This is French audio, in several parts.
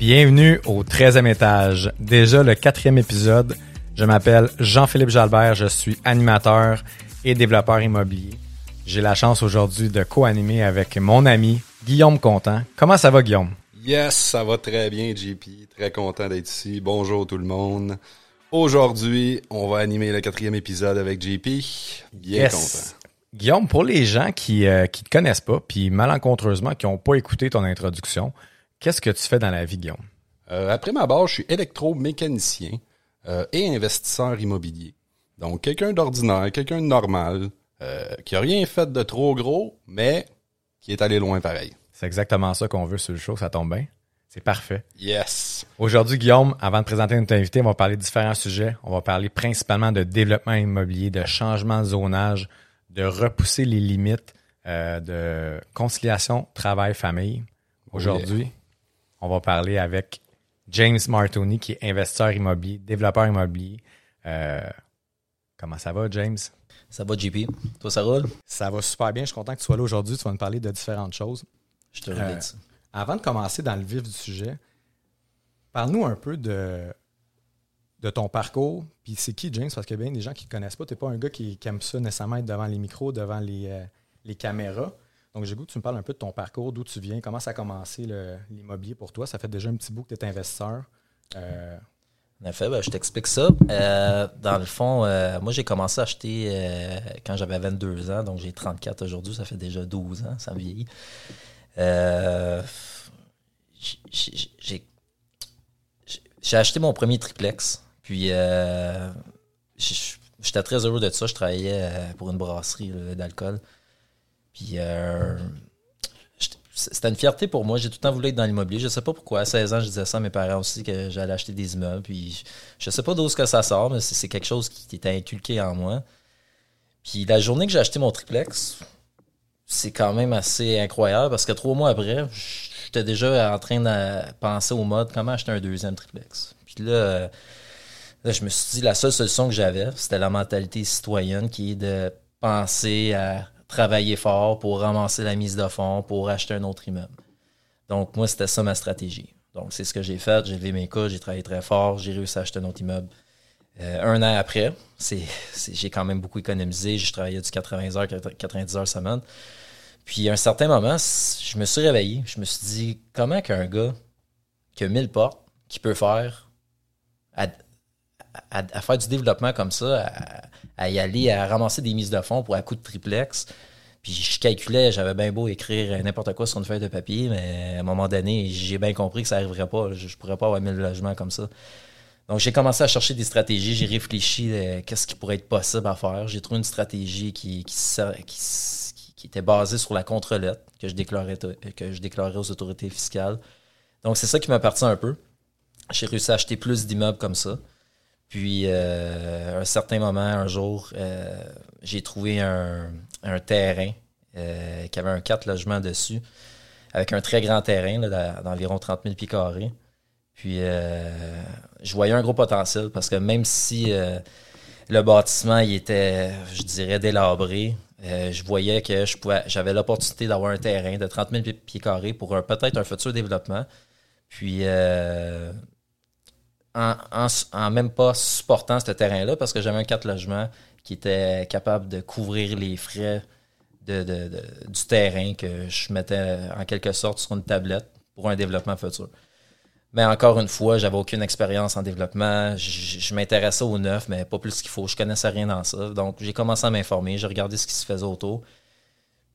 Bienvenue au 13e étage. Déjà le quatrième épisode. Je m'appelle Jean-Philippe Jalbert, je suis animateur et développeur immobilier. J'ai la chance aujourd'hui de co-animer avec mon ami Guillaume Contant. Comment ça va Guillaume? Yes, ça va très bien, JP. Très content d'être ici. Bonjour tout le monde. Aujourd'hui, on va animer le quatrième épisode avec JP. Bien Yes. content. Guillaume, pour les gens qui ne te connaissent pas, puis malencontreusement qui n'ont pas écouté ton introduction, qu'est-ce que tu fais dans la vie, Guillaume? Euh, après ma base, je suis électromécanicien euh, et investisseur immobilier. Donc, quelqu'un d'ordinaire, quelqu'un de normal, euh, qui a rien fait de trop gros, mais qui est allé loin pareil. C'est exactement ça qu'on veut sur le show, ça tombe bien. C'est parfait. Yes. Aujourd'hui, Guillaume, avant de présenter notre invité, on va parler de différents sujets. On va parler principalement de développement immobilier, de changement de zonage, de repousser les limites euh, de conciliation travail-famille. Aujourd'hui, on va parler avec James Martoni, qui est investisseur immobilier, développeur immobilier. Euh, comment ça va, James? Ça va, JP? Toi, ça roule? Ça va super bien. Je suis content que tu sois là aujourd'hui. Tu vas nous parler de différentes choses. Je te Euh, remercie. Avant de commencer dans le vif du sujet, parle-nous un peu de, de ton parcours. Puis c'est qui, James? Parce qu'il y a bien des gens qui ne connaissent pas. Tu n'es pas un gars qui, qui aime ça nécessairement être devant les micros, devant les, euh, les caméras. Donc, j'ai goût que tu me parles un peu de ton parcours, d'où tu viens, comment ça a commencé l'immobilier pour toi? Ça fait déjà un petit bout que tu es investisseur. Euh, En effet, ben, je t'explique ça. Euh, dans le fond, euh, moi, j'ai commencé à acheter quand j'avais 22 ans, donc j'ai 34 aujourd'hui, ça fait déjà 12 ans, ça vieillit. J'ai acheté mon premier triplex, puis j'étais très heureux de ça. Je travaillais pour une brasserie d'alcool. Puis euh, c'était une fierté pour moi. J'ai tout le temps voulu être dans l'immobilier. Je sais pas pourquoi. À 16 ans, je disais ça à mes parents aussi que j'allais acheter des immeubles. Puis je sais pas d'où que ça sort, mais c'est quelque chose qui était inculqué en moi. Puis la journée que j'ai acheté mon triplex, c'est quand même assez incroyable parce que trois mois après, j'étais déjà en train de penser au mode comment acheter un deuxième triplex. Puis là, là, je me suis dit la seule solution que j'avais, c'était la mentalité citoyenne qui est de penser à travailler fort pour ramasser la mise de fonds pour acheter un autre immeuble. Donc, moi, c'était ça ma stratégie. Donc, c'est ce que j'ai fait. J'ai levé mes coudes, j'ai travaillé très fort, j'ai réussi à acheter un autre immeuble. Euh, un an après, j'ai quand même beaucoup économisé. J'ai travaillé du 80 heures, 90 heures semaine. Puis, à un certain moment, je me suis réveillé. Je me suis dit, comment qu'un gars qui a 1000 portes, qui peut faire à- à faire du développement comme ça, à, à y aller, à ramasser des mises de fonds pour un coup de triplex. Puis je calculais, j'avais bien beau écrire n'importe quoi sur une feuille de papier, mais à un moment donné, j'ai bien compris que ça n'arriverait pas. Je, je pourrais pas avoir 1000 logements comme ça. Donc j'ai commencé à chercher des stratégies, j'ai réfléchi euh, qu'est-ce qui pourrait être possible à faire. J'ai trouvé une stratégie qui, était basée sur la contre-lettre que je déclarais, que je déclarais aux autorités fiscales. Donc c'est ça qui m'appartient un peu. J'ai réussi à acheter plus d'immeubles comme ça. Puis, euh, à un certain moment, un jour, euh, j'ai trouvé un, un terrain euh, qui avait un 4 logements dessus, avec un très grand terrain d'environ 30 000 pieds carrés. Puis, euh, je voyais un gros potentiel parce que même si euh, le bâtiment il était, je dirais, délabré, euh, je voyais que je pouvais, j'avais l'opportunité d'avoir un terrain de 30 000 pi- pieds carrés pour peut-être un futur développement. Puis, en, même pas supportant ce terrain-là, parce que j'avais un 4 logements qui était capable de couvrir les frais du terrain que je mettais en quelque sorte sur une tablette pour un développement futur. Mais encore une fois, j'avais aucune expérience en développement. Je, je m'intéressais au neuf, mais pas plus qu'il faut. Je connaissais rien dans ça. Donc, j'ai commencé à m'informer. J'ai regardé ce qui se faisait autour.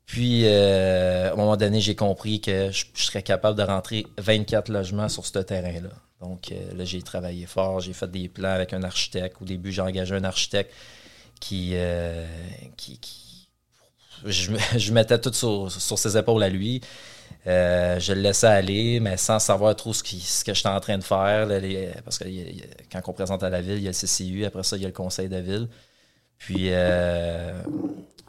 Puis, euh, à un moment donné, j'ai compris que je, serais capable de rentrer 24 logements sur ce terrain-là. Donc, euh, là, j'ai travaillé fort. J'ai fait des plans avec un architecte. Au début, j'ai engagé un architecte qui, euh, je, me- je mettais tout sur, ses épaules à lui. Euh, je le laissais aller, mais sans savoir trop ce, que j'étais en train de faire. parce que quand on présente à la ville, il y a le CCU, après ça, il y a le conseil de ville. Puis euh,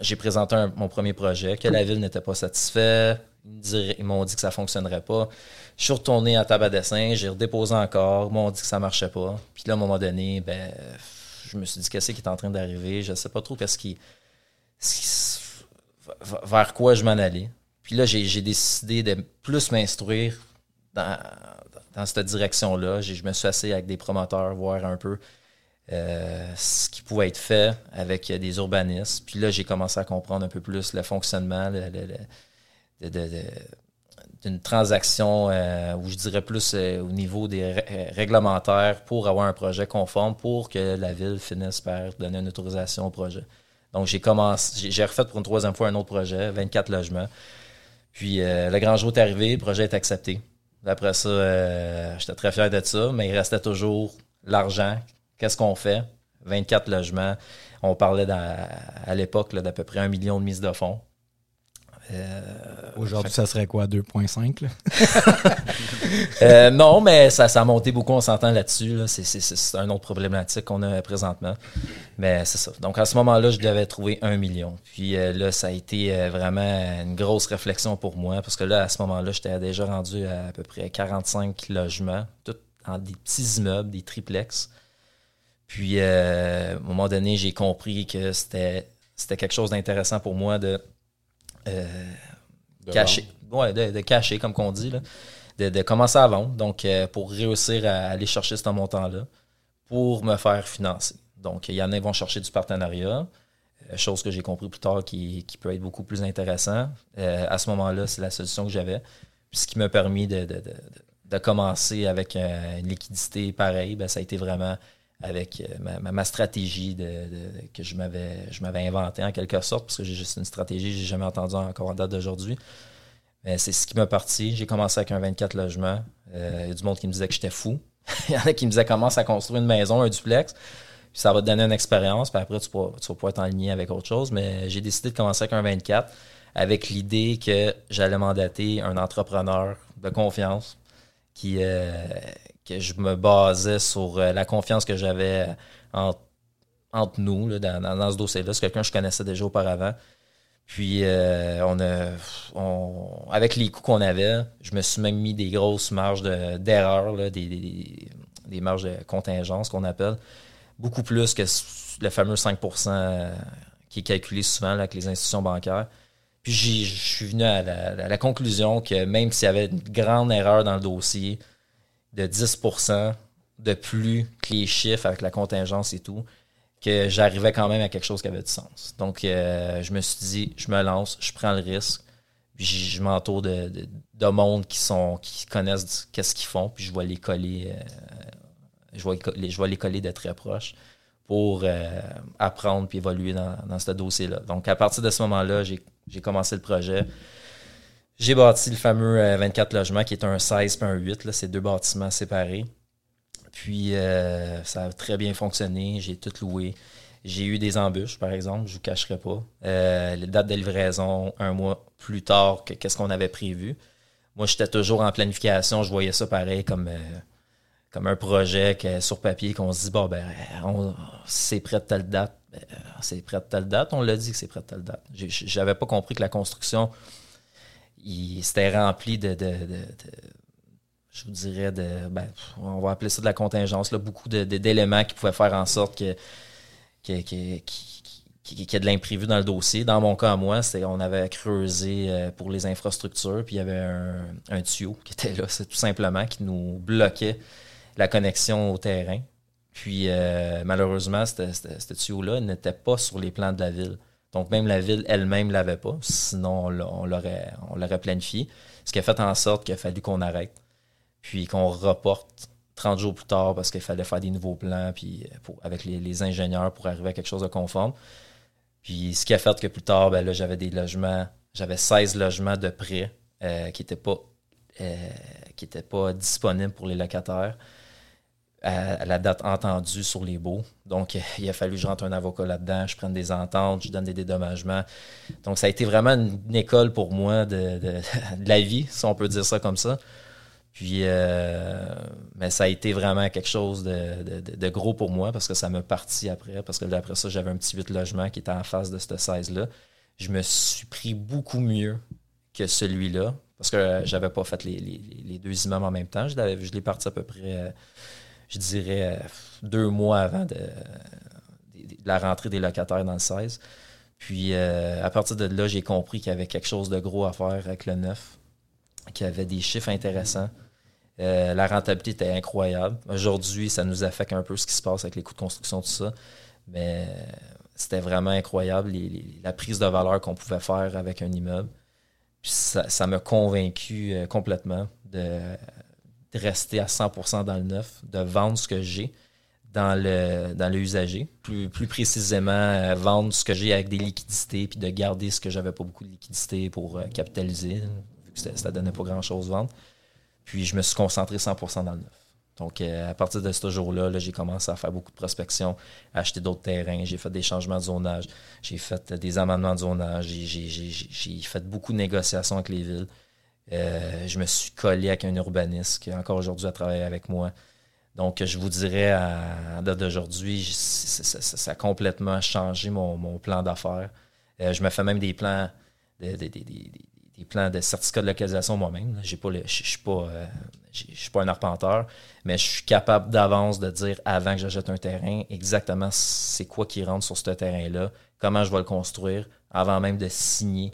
j'ai présenté mon premier projet, que la ville n'était pas satisfait. Ils m'ont dit que ça fonctionnerait pas. Je suis retourné à table à dessin, j'ai redéposé encore, ils m'ont dit que ça marchait pas. Puis là, à un moment donné, ben, je me suis dit qu'est-ce qui est en train d'arriver? Je sais pas trop qu'est-ce qui, vers quoi je m'en allais. Puis là, j'ai décidé de plus m'instruire dans, dans cette direction-là. Je me suis assis avec des promoteurs, voir un peu euh, ce qui pouvait être fait avec euh, des urbanistes. Puis là, j'ai commencé à comprendre un peu plus le fonctionnement de- d'une transaction euh, où je dirais plus euh, au niveau des ré- réglementaires pour avoir un projet conforme pour que la ville finisse par donner une autorisation au projet. Donc, j'ai commencé, j'ai- refait pour une troisième fois un autre projet, 24 logements. Puis, le grand jour est arrivé, le projet est accepté. Après ça, j'étais très fier de ça, mais il restait toujours l'argent. Qu'est-ce qu'on fait? 24 logements. On parlait dans- à l'époque d'à peu près un million de mises de fonds. Euh, Aujourd'hui, ça serait quoi, 2,5? là? euh, non, mais ça, ça a monté beaucoup, on s'entend là-dessus. là. C'est, un autre problématique qu'on a présentement. Mais c'est ça. Donc à ce moment-là, je devais trouver un million. Puis euh, là, ça a été vraiment une grosse réflexion pour moi. Parce que là, à ce moment-là, j'étais déjà rendu à à peu près 45 logements, tout en des petits immeubles, des triplex. Puis euh, à un moment donné, j'ai compris que c'était, c'était quelque chose d'intéressant pour moi de. euh, De cacher. Ouais, de, de cacher, comme qu'on dit, là. De, de commencer à vendre. Donc, euh, pour réussir à aller chercher ce montant-là, pour me faire financer. Donc, il y en a qui vont chercher du partenariat, euh, chose que j'ai compris plus tard qui, qui peut être beaucoup plus intéressant. Euh, à ce moment-là, c'est la solution que j'avais. Puis ce qui m'a permis de, de, de, de- de commencer avec euh, une liquidité pareille, ben, ça a été vraiment avec euh, ma, stratégie que je m'avais je m'avais inventée en quelque sorte, parce que j'ai juste une stratégie que j'ai jamais entendue encore en date d'aujourd'hui. Mais c'est ce qui m'a parti. J'ai commencé avec un 24 logements. Euh, Il y a du monde qui me disait que j'étais fou. Il y en a qui me disaient commence à construire une maison, un duplex. Puis ça va te donner une expérience. Puis après, tu, pourras- tu vas pouvoir t'enligner avec autre chose. Mais j'ai décidé de commencer avec un 24 avec l'idée que j'allais mandater un entrepreneur de confiance qui euh, que je me basais sur euh, la confiance que j'avais entre, entre nous dans, ce dossier-là. C'est quelqu'un que je connaissais déjà auparavant. Puis euh, on a avec les coûts qu'on avait, je me suis même mis des grosses marges de- d'erreur, des, marges de contingence qu'on appelle, beaucoup plus que le fameux 5% euh, qui est calculé souvent avec les institutions bancaires. Puis je suis venu à la conclusion que même s'il y avait une grande erreur dans le dossier de 10% de plus que les chiffres avec la contingence et tout, que j'arrivais quand même à quelque chose qui avait du sens. Donc, euh, je me suis dit, je me lance, je prends le risque, puis je, m'entoure de, de, de monde qui sont qui connaissent qu'est-ce qu'ils font, puis je vais les coller, euh, je, les- coller de très proche pour euh, apprendre puis évoluer dans, dans ce dossier-là. Donc, à partir de ce moment-là, j'ai commencé le projet. J'ai bâti le fameux euh, 24 logements qui est un 16 et un 8. là. C'est deux bâtiments séparés. Puis euh, ça a très bien fonctionné. J'ai tout loué. J'ai eu des embûches, par exemple, je ne vous cacherai pas. Euh, les dates de livraison, un mois plus tard que qu'est-ce qu'on avait prévu. Moi, j'étais toujours en planification. Je voyais ça pareil comme, euh, comme un projet sur papier qu'on se dit, bon, ben, c'est prêt de telle date. Ben, c'est prêt de telle date. On l'a dit que c'est prêt de telle date. J'avais pas compris que la construction, il s'était rempli de, je vous dirais, ben, on va appeler ça de la contingence, là, beaucoup d'éléments qui pouvaient faire en sorte que, que- que- qui- qui- qu'il y ait de l'imprévu dans le dossier. Dans mon cas, moi, c'est on avait creusé euh, pour les infrastructures, puis il y avait un, tuyau qui était là, c'est tout simplement, qui nous bloquait la connexion au terrain. Puis euh, malheureusement, ce tuyau-là n'était pas sur les plans de la ville. Donc même la ville elle-même ne l'avait pas. Sinon, on l'a- on l'aurait on l'aurait planifié. Ce qui a fait en sorte qu'il a fallu qu'on arrête. Puis qu'on reporte 30 jours plus tard parce qu'il fallait faire des nouveaux plans euh, avec les, ingénieurs pour arriver à quelque chose de conforme. Puis ce qui a fait que plus tard, ben j'avais des logements, j'avais 16 logements de prêt euh, qui n'étaient euh, pas disponibles pour les locataires à, la date entendue sur les baux. Donc, il a fallu que je rentre un avocat là-dedans, je prenne des ententes, je donne des dédommagements. Donc, ça a été vraiment une, école pour moi de, la vie, si on peut dire ça comme ça. Puis, euh, mais ça a été vraiment quelque chose de, gros pour moi parce que ça m'a parti après. Parce que d'après ça, j'avais un petit 8 logement qui était en face de cette 16-là. Je me suis pris beaucoup mieux que celui-là parce que j'avais pas fait les, deux imams en même temps. Je l'ai parti à peu près euh, je dirais, euh, deux mois avant la rentrée des locataires dans le 16. Puis euh, à partir de là, j'ai compris qu'il y avait quelque chose de gros à faire avec le neuf, qu'il y avait des chiffres intéressants. Euh, la rentabilité était incroyable. Aujourd'hui, ça nous affecte un peu ce qui se passe avec les coûts de construction, tout ça. Mais c'était vraiment incroyable la prise de valeur qu'on pouvait faire avec un immeuble. Ça m'a convaincu complètement de, rester à 100% dans le neuf, de vendre ce que j'ai dans le, dans usager. Plus, plus précisément, euh, vendre ce que j'ai avec des liquidités, puis de garder ce que j'avais pas beaucoup de liquidités pour euh, capitaliser, vu que ça, ne donnait pas grand-chose vendre. Puis je me suis concentré 100% dans le neuf. Donc, euh, à partir de ce jour-là, -là, j'ai commencé à faire beaucoup de prospection, acheter d'autres terrains, j'ai fait des changements de zonage, j'ai fait des amendements de zonage, j'ai fait beaucoup de négociations avec les villes. Euh, je me suis collé avec un urbaniste qui encore aujourd'hui à travailler avec moi. Donc, je vous dirais, à, date d'aujourd'hui, ça, a complètement changé mon, plan d'affaires. Euh, je me fais même des plans, des, plans de certificat de localisation moi-même. Je ne suis pas, euh, suis pas un arpenteur, mais je suis capable d'avance de dire, avant que j'achète un terrain, exactement c'est quoi qui rentre sur ce terrain-là, comment je vais le construire, avant même de signer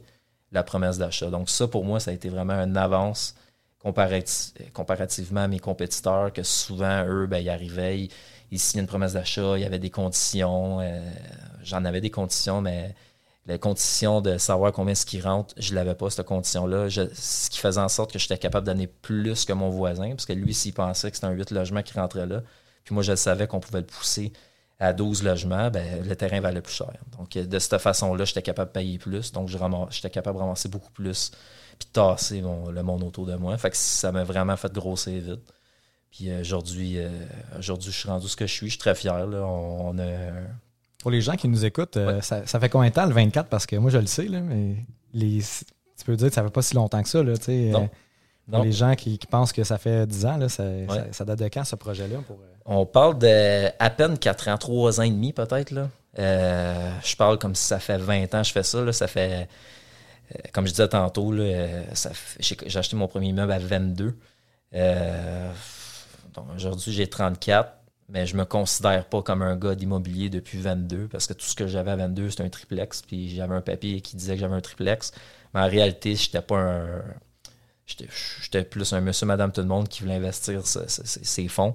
la promesse d'achat. Donc ça, pour moi, ça a été vraiment une avance comparativement à mes compétiteurs, que souvent, eux, ben, ils arrivaient, ils, signaient une promesse d'achat, il y avait des conditions. Euh, j'en avais des conditions, mais les conditions de savoir combien ce qui rentre, je ne l'avais pas, cette condition-là. Ce qui faisait en sorte que j'étais capable de donner plus que mon voisin, parce que lui, s'il pensait que c'était un 8 logements qui rentrait là, puis moi, je savais qu'on pouvait le pousser à 12 logements, ben, le terrain valait plus cher. Donc, de cette façon-là, j'étais capable de payer plus. Donc, j'étais capable de ramasser beaucoup plus puis de tasser le monde autour de moi. Fait que ça m'a vraiment fait grossir vite. Puis euh, aujourd'hui, euh, aujourd'hui, je suis rendu ce que je suis. Je suis très fier. On, Pour les gens qui nous écoutent, euh, ça, fait combien de temps le 24? Parce que moi, je le sais, là, mais les, tu peux dire que ça fait pas si longtemps que ça. Là, non. les gens qui, pensent que ça fait 10 ans, là, ça, ça, date de quand ce projet-là? Pour, on parle de à peine 4 ans, 3 ans et demi peut-être. Euh, je parle comme si ça fait 20 ans que je fais ça. Ça fait, euh, comme je disais tantôt, j'ai acheté mon premier immeuble à 22. Euh, aujourd'hui, j'ai 34, mais je me considère pas comme un gars d'immobilier depuis 22 parce que tout ce que j'avais à 22, c'était un triplex. Puis j'avais un papier qui disait que j'avais un triplex. Mais en réalité, j'étais pas un. J'étais plus un monsieur, madame, tout le monde qui voulait investir ses fonds.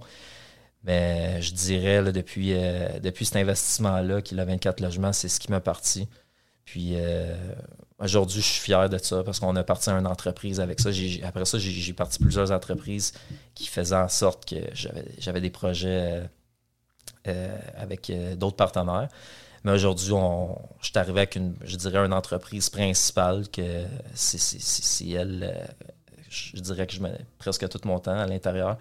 Mais je dirais, depuis, euh, depuis cet investissement-là, qu'il a 24 logements, c'est ce qui m'a parti. Puis euh, aujourd'hui, je suis fier de ça parce qu'on a parti à une entreprise avec ça. après ça, j'ai parti plusieurs entreprises qui faisaient en sorte que j'avais des projets euh, avec d'autres partenaires. Mais aujourd'hui, je suis arrivé avec une, je dirais, une entreprise principale que c'est elle, je dirais que je mets presque tout mon temps à l'intérieur.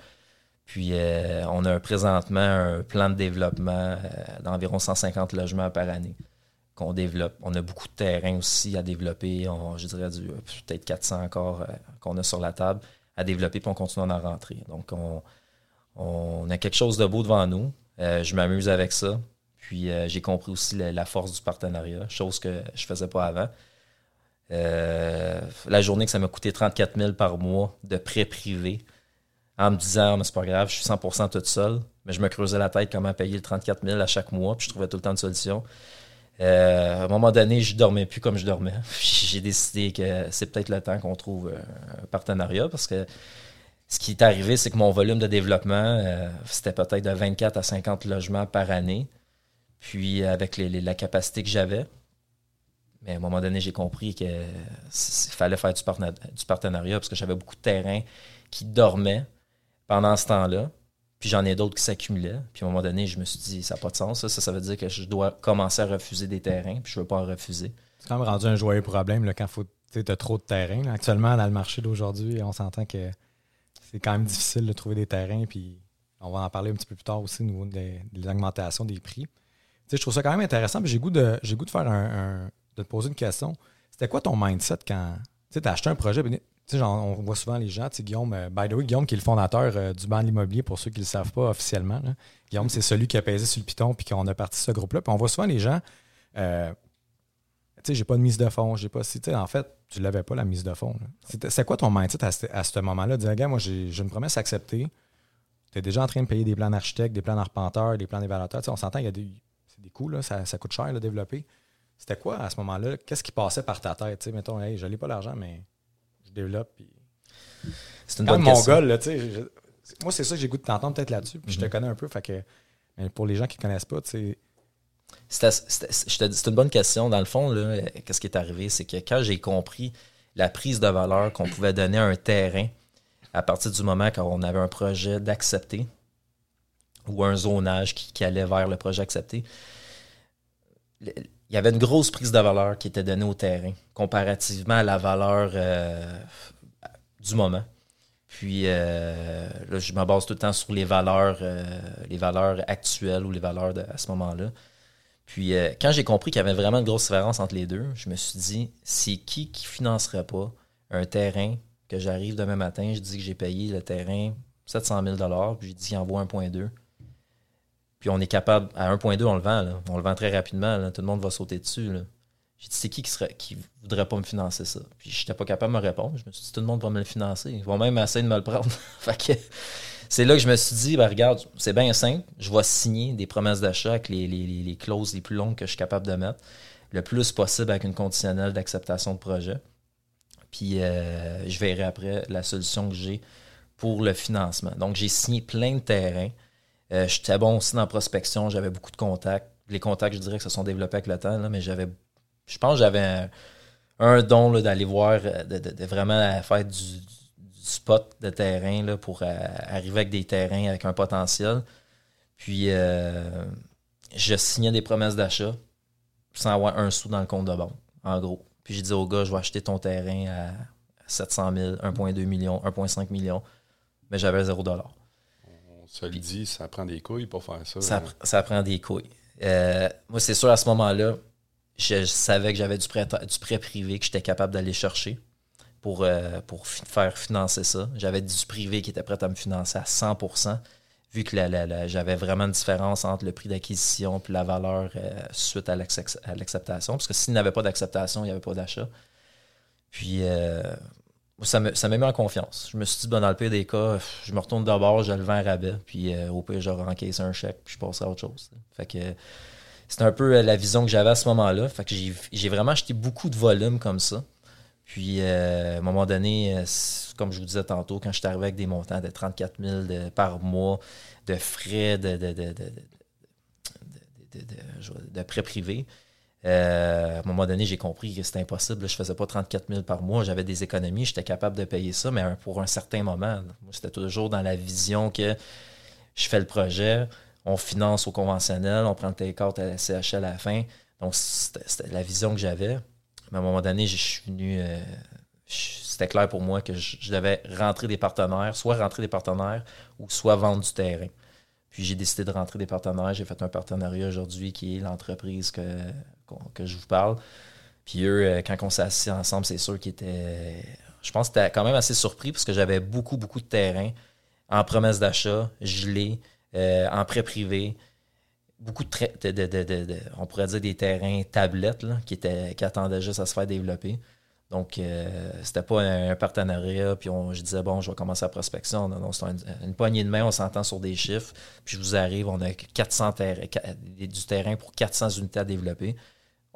Puis euh, on a présentement un plan de développement euh, d'environ 150 logements par année qu'on développe. On a beaucoup de terrain aussi à développer. je dirais peut-être 400 encore euh, qu'on a sur la table à développer, puis on continue à en rentrer. Donc on, a quelque chose de beau devant nous. je m'amuse avec ça. Puis j'ai compris aussi la, force du partenariat, chose que je ne faisais pas avant. la journée que ça m'a coûté 34 000 par mois de prêt privé, en me disant, mais c'est pas grave, je suis 100% toute seule. Mais je me creusais la tête comment payer le 34 000 à chaque mois, puis je trouvais tout le temps de solution. Euh, à un moment donné, je dormais plus comme je dormais. J'ai décidé que c'est peut-être le temps qu'on trouve euh, un partenariat parce que ce qui est arrivé, c'est que mon volume de développement, euh, c'était peut-être de 24 à 50 logements par année. Puis avec la capacité que j'avais. Mais à un moment donné, j'ai compris qu'il fallait faire du partenariat parce que j'avais beaucoup de terrain qui dormait pendant ce temps-là. Puis j'en ai d'autres qui s'accumulaient. Puis à un moment donné, je me suis dit, ça n'a pas de sens. Ça, ça, veut dire que je dois commencer à refuser des terrains, puis je ne veux pas en refuser. C'est quand même rendu un joyeux problème là, quand tu as trop de terrain. Actuellement, dans le marché d'aujourd'hui, on s'entend que c'est quand même difficile de trouver des terrains. Puis on va en parler un petit peu plus tard aussi au niveau de l'augmentation des prix. je trouve ça quand même intéressant. J'ai goût j'ai goût de faire un, de te poser une question. C'était quoi ton mindset quand tu as acheté un projet? On voit souvent les gens, Guillaume, euh, by the way, Guillaume qui est le fondateur euh, du banc de l'immobilier pour ceux qui ne le savent pas officiellement. Guillaume, c'est celui qui a pesé sur le piton puis qu'on a parti ce groupe-là. Puis on voit souvent les gens, euh, tu sais, j'ai pas de mise de fonds, j'ai pas. En fait, tu l'avais pas la mise de fonds. C'est quoi ton mindset à, à ce moment-là? Dire, gars, moi, j'ai une promesse acceptée. Tu es déjà en train de payer des plans d'architecte, des plans d'arpenteur, des plans d'évaluateur. On s'entend, il y a des, des coûts, là, ça, ça, coûte cher de développer. C'était quoi à ce moment-là? Qu'est-ce qui passait par ta tête? sais mettons, hey, je n'ai pas l'argent, mais je développe. Puis... C'est une bonne mon là, sais. Moi, c'est ça que j'ai goût de t'entendre peut-être là-dessus. Puis je te mhm. connais un peu. Fait que, pour les gens qui ne connaissent pas, tu sais. C'est une bonne question. Dans le fond, qu'est-ce qui est arrivé? C'est que quand j'ai compris la prise de valeur qu'on pouvait donner à un terrain à partir du moment quand on avait un projet d'accepter ou un zonage qui, allait vers le projet accepté, il y avait une grosse prise de valeur qui était donnée au terrain comparativement à la valeur euh, du moment. Puis euh, là, je me base tout le temps sur les valeurs, euh, les valeurs actuelles ou les valeurs à ce moment-là. Puis quand j'ai compris qu'il y avait vraiment une grosse différence entre les deux, je me suis dit, c'est qui qui financerait pas un terrain que j'arrive demain matin, je dis que j'ai payé le terrain 700 000 puis je dis qu'il envoie 1,2 puis on est capable, à 1.2, on le vend, on le vend très rapidement, tout le monde va sauter dessus. J'ai dit, c'est qui qui voudrait pas me financer ça? Puis j'étais pas capable de me répondre. Je me suis dit, tout le monde va me le financer. Ils vont même essayer de me le prendre. c'est là que je me suis dit, ben, regarde, c'est bien simple. Je vais signer des promesses d'achat avec les, les, clauses les plus longues que je suis capable de mettre, le plus possible avec une conditionnelle d'acceptation de projet. Puis euh, je verrai après la solution que j'ai pour le financement. Donc j'ai signé plein de terrains. Euh, j'étais bon aussi dans la prospection, j'avais beaucoup de contacts. Les contacts, je dirais que se sont développés avec le temps, mais j'avais. Je pense que j'avais un, don d'aller voir, euh, de, vraiment faire du, spot de terrain là, pour euh, arriver avec des terrains avec un potentiel. Puis je signais des promesses d'achat sans avoir un sou dans le compte de banque, en gros. Puis j'ai dit au gars, je vais acheter ton terrain à 700 000, 1,2 million, 1,5 million. Mais j'avais 0 dollar. Ça le dit, ça prend des couilles pour faire ça. Ça, ça prend des couilles. Euh, moi, c'est sûr, à ce moment-là, je, savais que j'avais du prêt, du prêt privé que j'étais capable d'aller chercher pour, euh, pour faire financer ça. J'avais du privé qui était prêt à me financer à 100% vu que j'avais vraiment une différence entre le prix d'acquisition et la valeur euh, suite à l'acceptation. Parce que s'il n'y avait pas d'acceptation, il n'y avait pas d'achat. Puis, ça m'a mis en confiance. Je me suis dit, ben, dans le pire des cas, je me retourne d'abord, je le vends à rabais, puis euh, au pire, je rencaisse un chèque, puis je passe à autre chose. Fait que c'est un peu euh, la vision que j'avais à ce moment-là. Fait que j'ai vraiment acheté beaucoup de volume comme ça. Puis, euh, à un moment donné, comme je vous disais tantôt, quand je suis arrivé avec des montants de 34 000 par mois, de frais de, de, de, de prêts privés, euh, à un moment donné, j'ai compris que c'était impossible. Je ne faisais pas 34 000 par mois. J'avais des économies. J'étais capable de payer ça, mais pour un certain moment. C'était toujours dans la vision que je fais le projet, on finance au conventionnel, on prend le take-out à la CHL à la fin. Donc, c'était la vision que j'avais. Mais à un moment donné, je suis venu. Euh, c'était clair pour moi que je, devais rentrer des partenaires, soit rentrer des partenaires ou soit vendre du terrain. Puis j'ai décidé de rentrer des partenaires. J'ai fait un partenariat aujourd'hui qui est l'entreprise que que je vous parle. Puis eux, euh, quand on s'est assis ensemble, c'est sûr qu'ils étaient. Je pense que quand même assez surpris parce que j'avais beaucoup, beaucoup de terrain en promesse d'achat, gelé, euh, en prêt privé. Beaucoup de, on pourrait dire des terrains tablettes qui, étaient, qui attendaient juste à se faire développer. Donc, euh, c'était pas un, partenariat, puis on, je disais, bon, je vais commencer la prospection. Non, non, c'est une poignée de main, on s'entend sur des chiffres, puis je vous arrive, on a 400 du terrain pour 400 unités à développer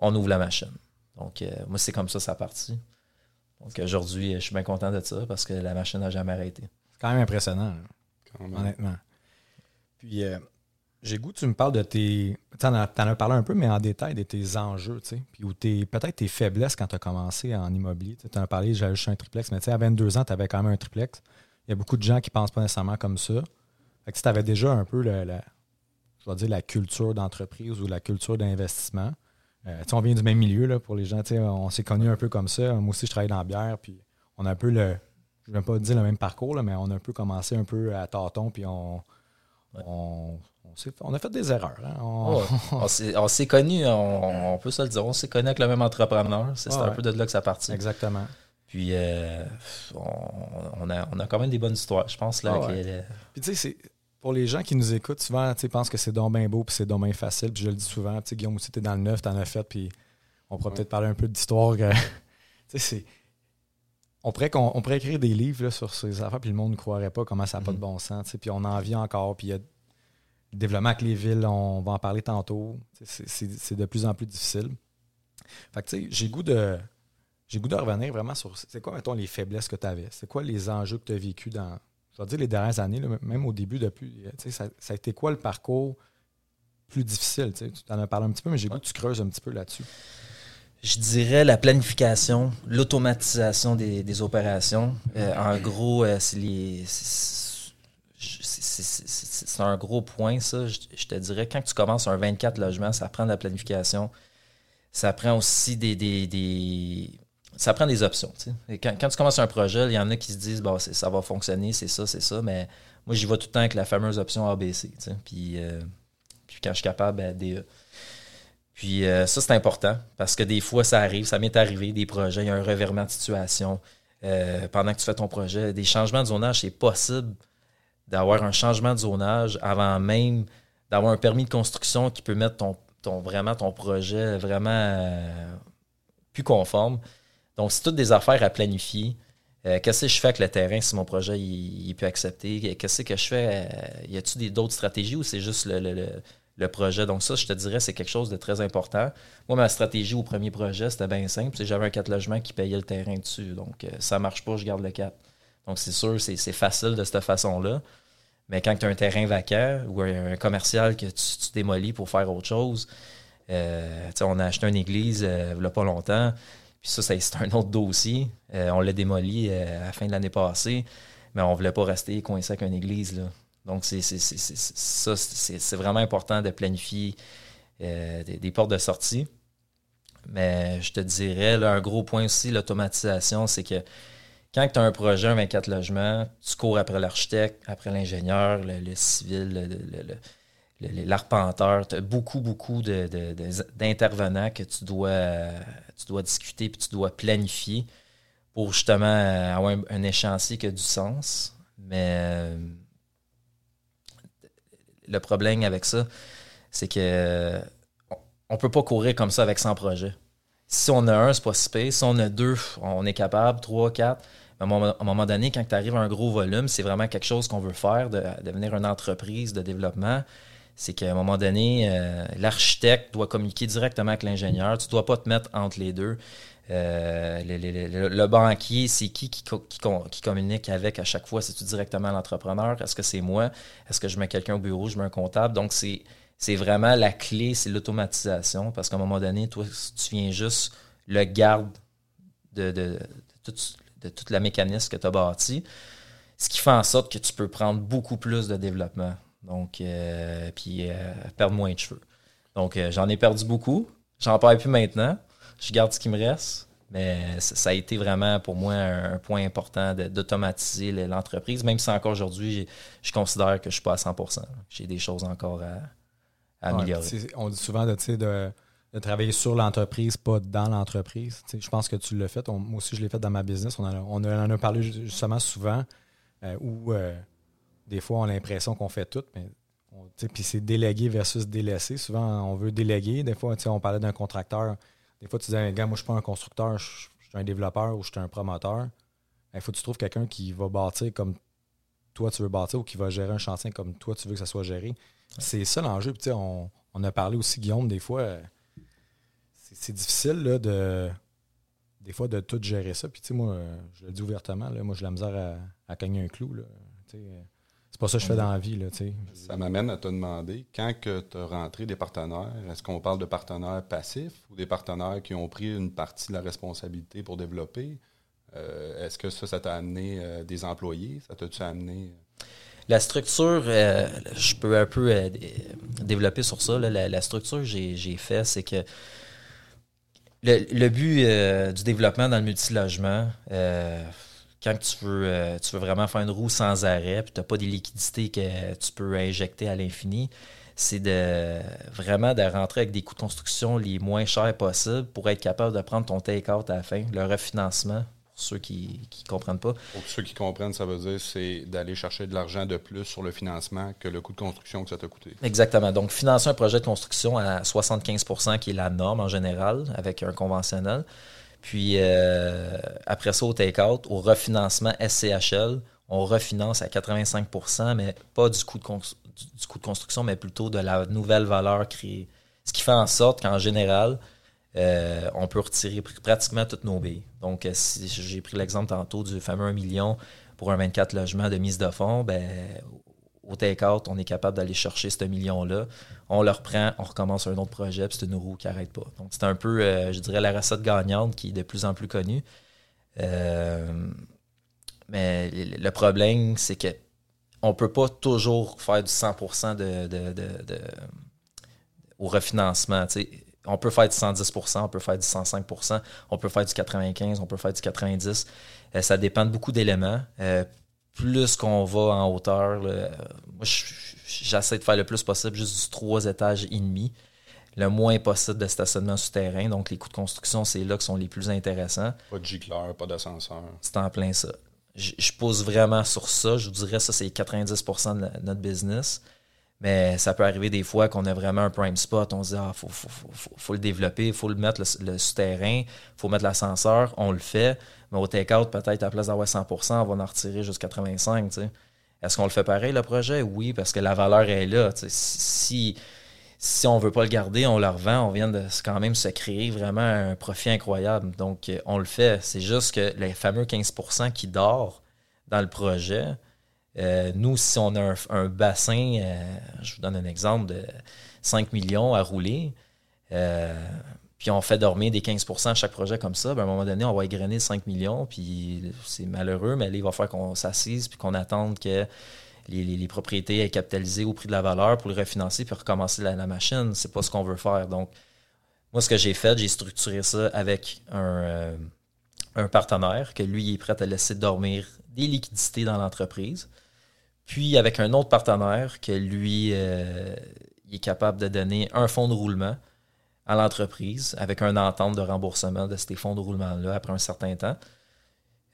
on ouvre la machine. Donc, euh, moi, c'est comme ça, ça parti. Donc, aujourd'hui, je suis bien content de ça parce que la machine n'a jamais arrêté. C'est quand même impressionnant, honnêtement. Puis, euh, j'ai goût, tu me parles de tes. Tu en, as parlé un peu, mais en détail de tes enjeux, tu sais. Puis, ou peut-être tes faiblesses quand tu as commencé en immobilier. Tu en as parlé, j'ai juste un triplex, mais tu sais, à 22 ans, tu avais quand même un triplex. Il y a beaucoup de gens qui ne pensent pas nécessairement comme ça. Fait que tu avais déjà un peu la, je vais dire, la culture d'entreprise ou la culture d'investissement. Euh, on vient du même milieu là, pour les gens. On s'est connus un peu comme ça. Moi aussi, je travaille dans la bière, puis on a un peu le. Je ne vais pas dire le même parcours, mais on a un peu commencé un peu à tâtons, puis on, on, on, a fait des erreurs. Hein. On, s'est connus, on, peut se le dire, on s'est connus avec le même entrepreneur. C'est un peu de là que ça partit. Exactement. Puis euh, on, a, on a quand même des bonnes histoires, je pense. Là, Puis tu sais, pour les gens qui nous écoutent, souvent, tu pensent que c'est dommage beau puis c'est dommage facile. Puis je le dis souvent, tu sais, Guillaume aussi, t'es dans le neuf, t'en as fait, puis on pourrait peut-être parler un peu d'histoire. tu sais, c'est on pourrait, on, pourrait écrire des livres sur ces affaires, puis le monde ne croirait pas comment ça n'a pas de mhm. bon sens. Puis on en vit encore, puis il y a le développement avec les villes, on va en parler tantôt. C'est de plus en plus difficile. Fait que tu sais, j'ai goût de. J'ai goût de revenir vraiment sur c'est quoi, mettons, les faiblesses que tu avais? C'est quoi les enjeux que tu as vécu dans, je vais dire, les dernières années, même au début, depuis, ça, ça a été quoi le parcours plus difficile? Tu en as parlé un petit peu, mais j'ai goût que tu creuses un petit peu là-dessus. Je dirais la planification, l'automatisation des, opérations. Euh, en gros, euh, c'est c'est un gros point, ça. Je, te dirais, quand tu commences un 24 logements, ça prend de la planification. Ça prend aussi des. Ça prend des options. quand, tu commences un projet, il y en a qui se disent bon, ça va fonctionner, c'est ça, c'est ça. Mais moi, j'y vais tout le temps avec la fameuse option ABC. Puis, euh, puis quand je suis capable, ben, des puis euh, ça, c'est important parce que des fois, ça arrive, ça m'est arrivé, des projets, il y a un revirement de situation euh, pendant que tu fais ton projet. Des changements de zonage, c'est possible d'avoir un changement de zonage avant même d'avoir un permis de construction qui peut mettre ton, ton vraiment ton projet vraiment plus conforme. Donc, c'est toutes des affaires à planifier. Qu'est-ce que je fais avec le terrain si mon projet il, peut accepter? Qu'est-ce que je fais? y a-t-il d'autres stratégies ou c'est juste le projet? Donc ça, je te dirais, c'est quelque chose de très important. Moi, ma stratégie au premier projet, c'était bien simple. J'avais un 4 logements qui payait le terrain dessus. Donc, euh, ça marche pas, je garde le 4. Donc, c'est sûr, c'est facile de cette façon-là. Mais quand tu as un terrain vacant ou un, commercial que tu, démolis pour faire autre chose, euh, on a acheté une église euh, il n'y a pas longtemps. Puis ça, c'est un autre dossier. on l'a démoli à la fin de l'année passée. Mais on ne voulait pas rester coincé avec une église. Là. Donc, c'est ça, c'est vraiment important de planifier euh, des, portes de sortie. Mais je te dirais, là, un gros point aussi, l'automatisation, c'est que quand tu as un projet, un 24 logements, tu cours après l'architecte, après l'ingénieur, le, civil, l'arpenteur. Tu as beaucoup, beaucoup d'intervenants de, que tu dois, tu dois discuter puis tu dois planifier pour justement avoir un, un échéancier qui a du sens. Mais le problème avec ça, c'est que on peut pas courir comme ça avec 100 projets. Si on a un, c'est pas si Si on a deux, on est capable. Trois, quatre. À un moment donné, quand tu arrives à un gros volume, c'est vraiment quelque chose qu'on veut faire, de, devenir une entreprise de développement. C'est qu'à un moment donné, euh, l'architecte doit communiquer directement avec l'ingénieur. Tu ne dois pas te mettre entre les deux. Euh, le, banquier, c'est qui qui, communique avec à chaque fois? C'est-tu directement l'entrepreneur? Est-ce que c'est moi? Est-ce que je mets quelqu'un au bureau? Je mets un comptable? Donc, c'est, vraiment la clé, c'est l'automatisation. Parce qu'à un moment donné, toi, tu viens juste le garde de, toute la mécanisme que tu as bâti, ce qui fait en sorte que tu peux prendre beaucoup plus de développement. Donc, euh, puis euh, perdre moins de cheveux. Donc, j'en ai perdu beaucoup. J'en perds plus maintenant je garde ce qui me reste. Mais ça a été vraiment pour moi un, point important d'automatiser l'entreprise, même si encore aujourd'hui, je considère que je ne suis pas à 100% J'ai des choses encore à, améliorer. on dit souvent de, de, travailler sur l'entreprise, pas dans l'entreprise. Je pense que tu l'as fait. moi aussi, je l'ai fait dans ma business. On, en a parlé justement souvent euh, où euh, des fois, on a l'impression qu'on fait tout, mais puis c'est délégué versus délaissé. Souvent, on veut déléguer. Des fois, on parlait d'un contracteur des fois, tu dis, gars, moi, je suis pas un constructeur, je suis un développeur ou je suis un promoteur. Il faut que tu trouves quelqu'un qui va bâtir comme toi, tu veux bâtir ou qui va gérer un chantier comme toi, tu veux que ça soit géré. C'est ça l'enjeu. On, on a parlé aussi, Guillaume, des fois, c'est difficile là, de des fois de tout gérer ça. Puis, moi, je le dis ouvertement, là, moi, j'ai la misère à, à cogner un clou. Là, pas ça que je fais dans la vie. Là, ça m'amène à te demander, quand tu as rentré des partenaires, est-ce qu'on parle de partenaires passifs ou des partenaires qui ont pris une partie de la responsabilité pour développer? Euh, est-ce que ça, ça t'a amené euh, des employés? Ça t'a-tu amené... Euh? La structure, je peux un peu développer sur ça. La, structure que j'ai fait, c'est que le, le but du développement dans le multilogement, quand tu veux, euh, tu veux vraiment faire une roue sans arrêt, puis tu n'as pas des liquidités que tu peux injecter à l'infini, c'est de vraiment de rentrer avec des coûts de construction les moins chers possibles pour être capable de prendre ton take-out à la fin, le refinancement, pour ceux qui ne comprennent pas. Pour ceux qui comprennent, ça veut dire c'est d'aller chercher de l'argent de plus sur le financement que le coût de construction que ça t'a coûté. Exactement. Donc, financer un projet de construction à 75% qui est la norme en général avec un conventionnel. Puis euh, après ça, au take-out, au refinancement SCHL, on refinance à 85% mais pas du coût, de construction, mais plutôt de la nouvelle valeur créée. Ce qui fait en sorte qu'en général, euh, on peut retirer pratiquement toutes nos billes. Donc, euh, si j'ai pris l'exemple tantôt du fameux 1 million pour un 24 logements de mise de fonds, ben, au take-out, on est capable d'aller chercher ce million-là. On le reprend, on recommence un autre projet, puis c'est une roue qui n'arrête pas. Donc, c'est un peu, euh, je dirais, la recette gagnante qui est de plus en plus connue. Euh, mais le problème, c'est que on peut pas toujours faire du 100% de, au refinancement. On peut faire du 110%, on peut faire du 105%, on peut faire du 95%, on peut faire du 90%. Euh, ça dépend de beaucoup d'éléments plus qu'on va en hauteur, moi, j'essaie de faire le plus possible juste du trois étages et demi. Le moins possible de stationnement souterrain. Donc, les coûts de construction, c'est là qui sont les plus intéressants. Pas de gicleur, pas d'ascenseur. C'est en plein ça. Je, pose vraiment sur ça. Je vous dirais, ça, c'est 90% de notre business. Mais ça peut arriver des fois qu'on a vraiment un prime spot. On se dit, ah, faut, faut, le développer, il faut le mettre le, souterrain, il faut mettre l'ascenseur. On le fait. Mais au take-out, peut-être à place d'avoir 100% on va en retirer jusqu'à 85 Est-ce qu'on le fait pareil, le projet? Oui, parce que la valeur est là. Si, si on ne veut pas le garder, on le revend, on vient de quand même se créer vraiment un profit incroyable. Donc, on le fait. C'est juste que les fameux 15% qui dort dans le projet, euh, nous, si on a un, bassin, euh, je vous donne un exemple de 5 millions à rouler, puis on fait dormir des 15% à chaque projet comme ça, ben, à un moment donné, on va égrener 5 millions, puis c'est malheureux, mais là, il va falloir qu'on s'assise puis qu'on attende que les, propriétés aient capitalisé au prix de la valeur pour le refinancer puis recommencer la, machine. C'est pas ce qu'on veut faire. Donc, moi, ce que j'ai fait, j'ai structuré ça avec un, euh, un partenaire que lui, il est prêt à laisser dormir des liquidités dans l'entreprise. Puis avec un autre partenaire que lui, euh, il est capable de donner un fonds de roulement à l'entreprise avec un entente de remboursement de ces fonds de roulement-là après un certain temps.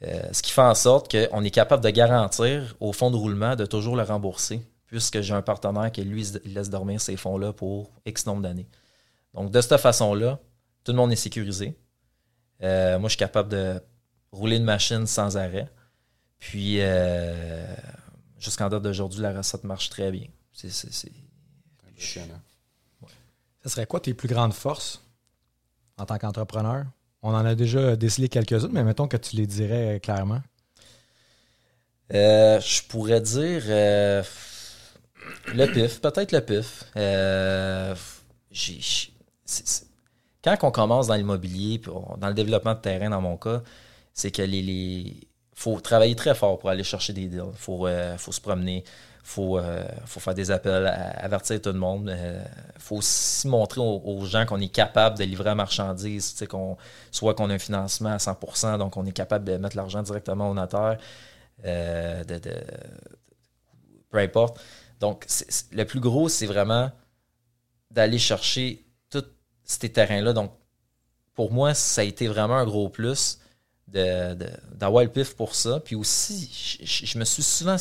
Euh, ce qui fait en sorte qu'on est capable de garantir au fonds de roulement de toujours le rembourser, puisque j'ai un partenaire qui, lui, laisse dormir ces fonds-là pour X nombre d'années. Donc, de cette façon-là, tout le monde est sécurisé. Euh, moi, je suis capable de rouler une machine sans arrêt. Puis, euh, jusqu'en date d'aujourd'hui, la recette marche très bien. C'est ce serait quoi tes plus grandes forces en tant qu'entrepreneur? On en a déjà décelé quelques-unes, mais mettons que tu les dirais clairement. Euh, je pourrais dire euh, le pif, peut-être le pif. Euh, quand on commence dans l'immobilier, dans le développement de terrain, dans mon cas, c'est que les, faut travailler très fort pour aller chercher des deals. Il faut, faut se promener faut, euh, faut faire des appels, avertir tout le monde. Il euh, faut aussi montrer aux, gens qu'on est capable de livrer la marchandise, soit qu'on a un financement à 100% donc on est capable de mettre l'argent directement au notaire, euh, peu importe. Donc, le plus gros, c'est vraiment d'aller chercher tous ces terrains-là. Donc, pour moi, ça a été vraiment un gros plus d'avoir le pif pour ça. Puis aussi, je me suis souvent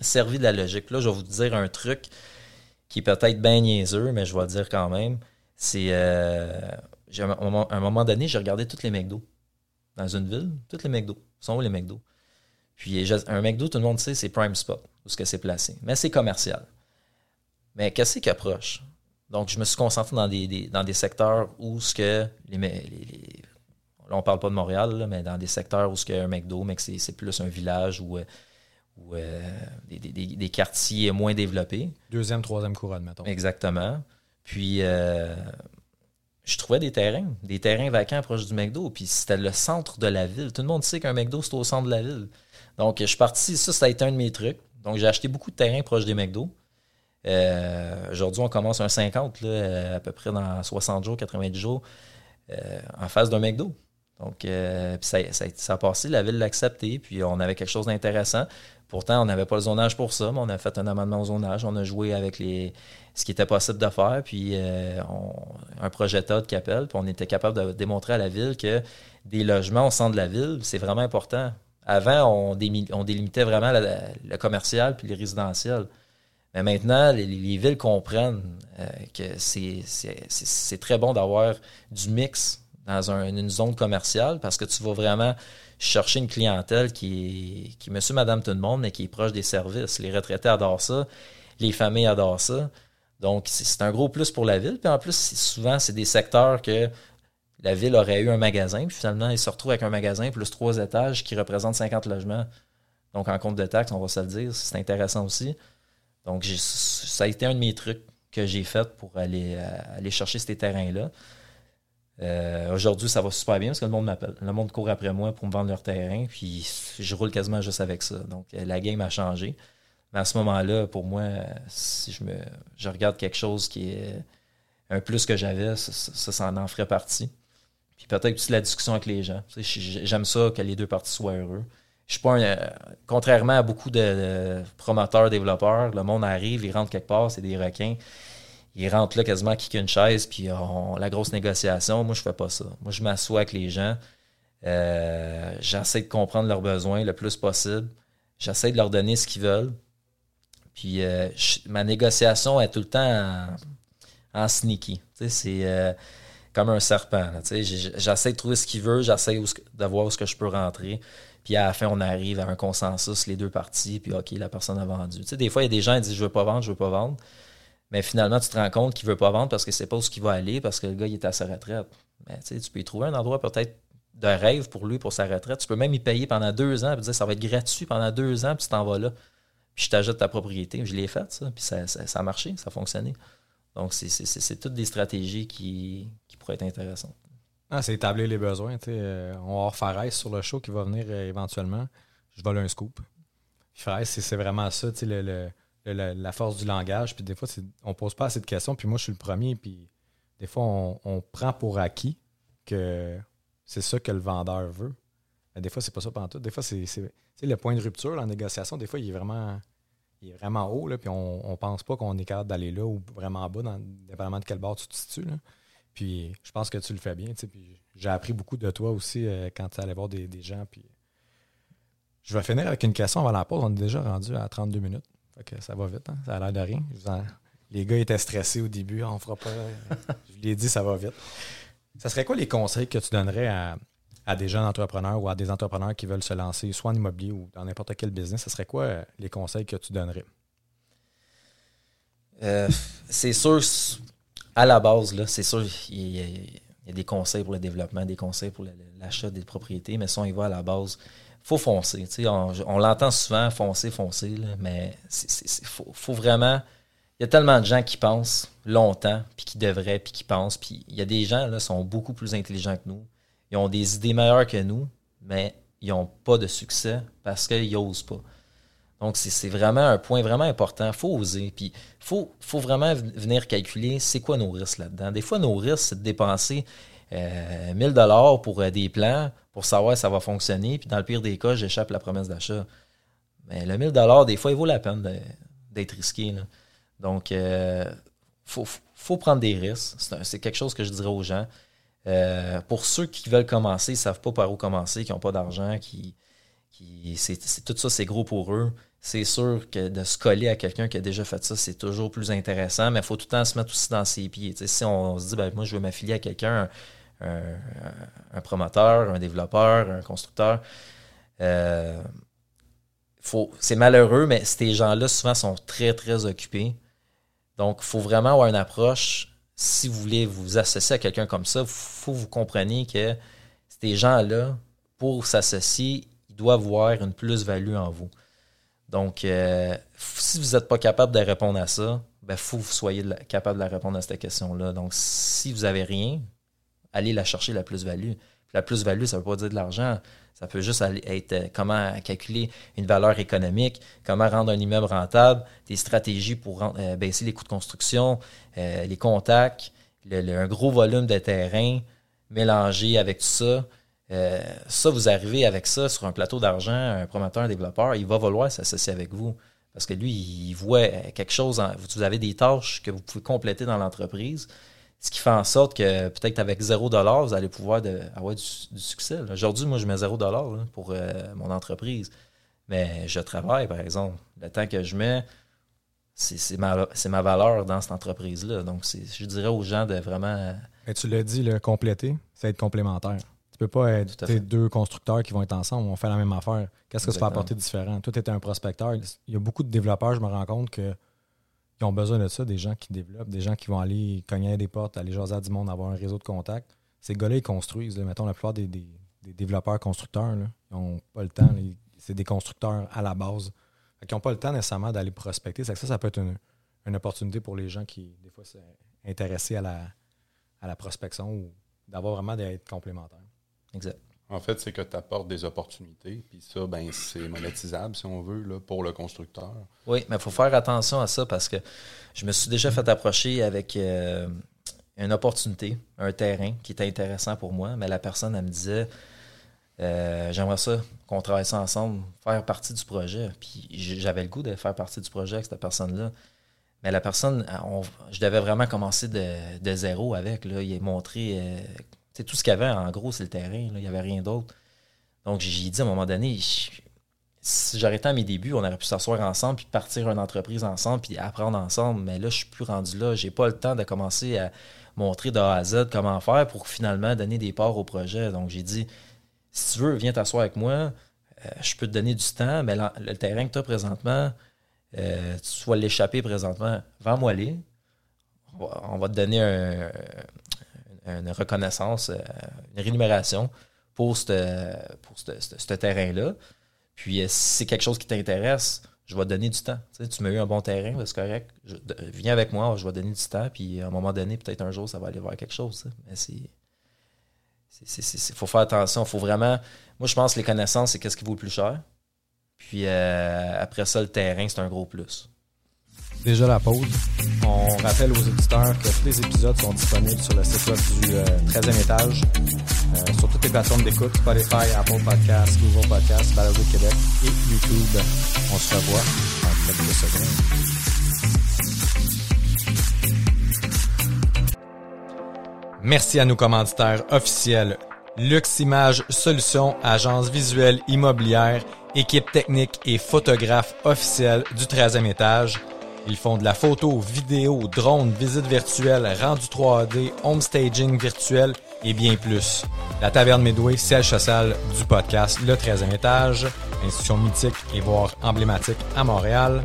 servi de la logique. là, je vais vous dire un truc qui est peut-être bien niaiseux, mais je vais le dire quand même. C'est. Euh, à un moment donné, j'ai regardé toutes les McDo dans une ville. Toutes les McDo. sont où les McDo? Puis un McDo, tout le monde sait, c'est Prime Spot, où ce que c'est placé. Mais c'est commercial. Mais qu'est-ce qui approche? Donc, je me suis concentré dans des, dans des secteurs où ce que les, là, on parle pas de Montréal, mais dans des secteurs où ce qu'il y a un McDo, mais que c'est plus un village où euh, ou euh, des, quartiers moins développés. Deuxième, troisième couronne, mettons. Exactement. Puis, euh, je trouvais des terrains, des terrains vacants proches du McDo. Puis, c'était le centre de la ville. Tout le monde sait qu'un McDo, c'est au centre de la ville. Donc, je suis parti, ça, ça a été un de mes trucs. Donc, j'ai acheté beaucoup de terrains proches des McDo. Euh, aujourd'hui, on commence un 50, là, à peu près dans 60 jours, 90 jours, en face d'un McDo. Donc, euh, ça, a passé, la ville l'a accepté, puis on avait quelque chose d'intéressant. Pourtant, on n'avait pas le zonage pour ça, mais on a fait un amendement au zonage. On a joué avec les, ce qui était possible de faire, puis euh, un projet TOD qui appelle, puis on était capable de démontrer à la ville que des logements au centre de la ville, c'est vraiment important. Avant, on, délimitait vraiment le commercial puis les résidentiels. Mais maintenant, les, villes comprennent euh, que c'est très bon d'avoir du mix dans une zone commerciale parce que tu vas vraiment chercher une clientèle qui est, qui monsieur, madame, tout le monde, mais qui est proche des services. Les retraités adorent ça, les familles adorent ça. Donc, c'est un gros plus pour la ville. Puis en plus, souvent, c'est des secteurs que la ville aurait eu un magasin, puis finalement, ils se retrouvent avec un magasin plus trois étages qui représentent 50 logements. Donc, en compte de taxes, on va se le dire, c'est intéressant aussi. Donc, ça a été un de mes trucs que j'ai fait pour aller, euh, aller chercher ces terrains-là. Euh, aujourd'hui, ça va super bien parce que le monde m'appelle. Le monde court après moi pour me vendre leur terrain, puis je roule quasiment juste avec ça. Donc, euh, la game a changé. Mais à ce moment-là, pour moi, si je me je regarde quelque chose qui est un plus que j'avais, ça, ça, en ferait partie. Puis peut-être aussi la discussion avec les gens. J'aime ça que les deux parties soient heureux. Je suis pas un, contrairement à beaucoup de, promoteurs, développeurs, le monde arrive, il rentre quelque part, c'est des requins. Ils rentrent là quasiment qui une chaise, puis la grosse négociation. Moi, je fais pas ça. Moi, je m'assois avec les gens. Euh, j'essaie de comprendre leurs besoins le plus possible. J'essaie de leur donner ce qu'ils veulent. Puis euh, ma négociation est tout le temps en, sneaky. c'est euh, comme un serpent. J'essaie de trouver ce qu'il veut, j'essaie de voir où ce que je peux rentrer. Puis à la fin, on arrive à un consensus, les deux parties, puis OK, la personne a vendu. Tu sais, des fois, il y a des gens qui disent Je veux pas vendre, je veux pas vendre. Mais finalement, tu te rends compte qu'il veut pas vendre parce que c'est pas où il va aller, parce que le gars, il est à sa retraite. Mais tu peux y trouver un endroit peut-être de rêve pour lui, pour sa retraite. Tu peux même y payer pendant deux ans, puis dire ça va être gratuit pendant deux ans, puis tu t'en vas là. Puis je t'ajoute ta propriété. Je l'ai fait, ça, puis ça, a marché, ça a fonctionné. Donc, c'est toutes des stratégies qui, pourraient être intéressantes. Ah, c'est établir les besoins. Euh, on va avoir Fares sur le show qui va venir euh, éventuellement. Je vole un scoop. Fares, c'est vraiment ça, le, la force du langage. Puis des fois, on pose pas assez de questions. Puis moi, je suis le premier. Puis des fois, on, prend pour acquis que c'est ça que le vendeur veut. Mais des fois, c'est pas ça pendant tout. Des fois, c'est le point de rupture, la négociation. Des fois, il est vraiment, il est vraiment haut. Là, puis on, on pense pas qu'on est capable d'aller là ou vraiment bas, dans, dépendamment de quel bord tu te situes. Là. Puis je pense que tu le fais bien. Puis j'ai appris beaucoup de toi aussi euh, quand tu allais voir des, gens. Puis je vais finir avec une question avant la pause. On est déjà rendu à 32 minutes. Fait ça va vite. Hein. Ça a l'air de rien. Les gars étaient stressés au début. On fera pas. je l'ai dit, ça va vite. Ça serait quoi les conseils que tu donnerais à, des jeunes entrepreneurs ou à des entrepreneurs qui veulent se lancer, soit en immobilier ou dans n'importe quel business? Ce serait quoi euh, les conseils que tu donnerais? Euh, c'est sûr, à la base, c'est sûr, il y, a, des conseils pour le développement, des conseils pour l'achat des propriétés, mais si on y va à la base, faut foncer. On, on l'entend souvent, foncer, foncer, mais il faut, vraiment. Il y a tellement de gens qui pensent longtemps, puis qui devraient, puis qui pensent. Puis il y a des gens là sont beaucoup plus intelligents que nous. Ils ont des idées meilleures que nous, mais ils n'ont pas de succès parce qu'ils n'osent pas. Donc, c'est vraiment un point vraiment important. Il faut oser. Puis, il faut, faut, vraiment venir calculer c'est quoi nos risques là-dedans. Des fois, nos risques, c'est de dépenser euh, 1000 dollars pour euh, des plans pour savoir si ça va fonctionner. Puis, dans le pire des cas, j'échappe la promesse d'achat. Mais le 1000 dollars, des fois, il vaut la peine d'être risqué. Donc, il euh, faut, prendre des risques. C'est quelque chose que je dirais aux gens. Euh, pour ceux qui veulent commencer, ils ne savent pas par où commencer, qui n'ont pas d'argent, qui, qui c'est tout ça, c'est gros pour eux c'est sûr que de se coller à quelqu'un qui a déjà fait ça, c'est toujours plus intéressant, mais il faut tout le temps se mettre aussi dans ses pieds. si on, se dit, ben, moi, je veux m'affilier à quelqu'un, un, promoteur, un développeur, un constructeur, euh, c'est malheureux, mais ces gens-là, souvent, sont très, très occupés. Donc, il faut vraiment avoir une approche. Si vous voulez vous associer à quelqu'un comme ça, il faut que vous compreniez que ces gens-là, pour s'associer, ils doivent voir une plus-value en vous. Donc, euh, si vous n'êtes pas capable de répondre à ça, il ben, faut que vous soyez capable de répondre à cette question-là. Donc, si vous n'avez rien, allez la chercher, la plus-value. La plus-value, ça ne veut pas dire de l'argent. Ça peut juste être euh, comment calculer une valeur économique, comment rendre un immeuble rentable, des stratégies pour euh, baisser les coûts de construction, les contacts, un gros volume de terrain mélangé avec tout ça. Euh, ça, vous arrivez avec ça sur un plateau d'argent, un promoteur, un développeur, il va vouloir s'associer avec vous. Parce que lui, il voit quelque chose, vous avez des tâches que vous pouvez compléter dans l'entreprise, ce qui fait en sorte que peut-être avec 0 vous allez pouvoir avoir du, succès. Aujourd'hui, moi, je mets 0 pour euh, mon entreprise. Mais je travaille, par exemple. Le temps que je mets, c'est ma, ma, valeur dans cette entreprise-là. Donc, je dirais aux gens de vraiment. Mais tu l'as dit, le compléter, c'est être complémentaire. Tu peux pas être deux constructeurs qui vont être ensemble, on fait la même affaire. Qu'est-ce que ça va apporter différent? Toi, tu es un prospecteur. Il y a beaucoup de développeurs, je me rends compte, que ont besoin de ça, des gens qui développent, des gens qui vont aller cogner des portes, aller jaser à du monde, avoir un réseau de contacts. Ces gars-là, ils construisent. Mettons, la plupart des, développeurs constructeurs, ils n'ont pas le temps. C'est des constructeurs à la base. Ils n'ont pas le temps nécessairement d'aller prospecter. Ça, ça, peut être une, opportunité pour les gens qui, des fois, sont à la, à la prospection ou d'avoir vraiment d'être complémentaires. Exact. En fait, c'est que tu apportes des opportunités, puis ça, ben, c'est monétisable, si on veut, là, pour le constructeur. Oui, mais il faut faire attention à ça parce que je me suis déjà fait approcher avec euh, une opportunité, un terrain qui était intéressant pour moi, mais la personne, elle me disait euh, J'aimerais ça qu'on travaille ça ensemble, faire partie du projet. Puis j'avais le goût de faire partie du projet avec cette personne-là. Mais la personne, je devais vraiment commencer de, zéro avec. Là. Il est montré euh, c'est tout ce qu'il y avait, en gros, c'est le terrain. Il n'y avait rien d'autre. Donc, j'ai dit à un moment donné, si j'arrêtais à mes débuts, on aurait pu s'asseoir ensemble, puis partir une entreprise ensemble, puis apprendre ensemble. Mais là, je suis plus rendu là. J'ai pas le temps de commencer à montrer de A à Z comment faire pour finalement donner des parts au projet. Donc, j'ai dit, si tu veux, viens t'asseoir avec moi. Euh, je peux te donner du temps, mais le terrain que tu as présentement, euh, tu vas l'échapper présentement. Vends-moi les. On va te donner un, une reconnaissance, euh, une rémunération pour ce terrain-là. Puis euh, si c'est quelque chose qui t'intéresse, je vais te donner du temps. Tu, m'as eu un bon terrain, c'est correct. viens avec moi, je vais te donner du temps. Puis à un moment donné, peut-être un jour, ça va aller voir quelque chose. Mais c'est. Il faut faire attention. Il faut vraiment. Moi, je pense que les connaissances, c'est qu'est-ce qui vaut le plus cher. Puis euh, après ça, le terrain, c'est un gros plus déjà la pause. On rappelle aux éditeurs que tous les épisodes sont disponibles sur le site web du 13e euh, étage, euh, sur toutes les plateformes d'écoute, Spotify, Apple Podcasts, Google Podcasts, Balado Québec et YouTube. On se revoit en quelques secondes. Merci à nos commanditaires officiels Lux Image Solutions, agence visuelle immobilière, équipe technique et photographe officielle du 13e étage. Ils font de la photo, vidéo, drone, visite virtuelle, rendu 3D, home staging virtuel et bien plus. La Taverne Midway, siège social du podcast Le 13e étage, institution mythique et voire emblématique à Montréal.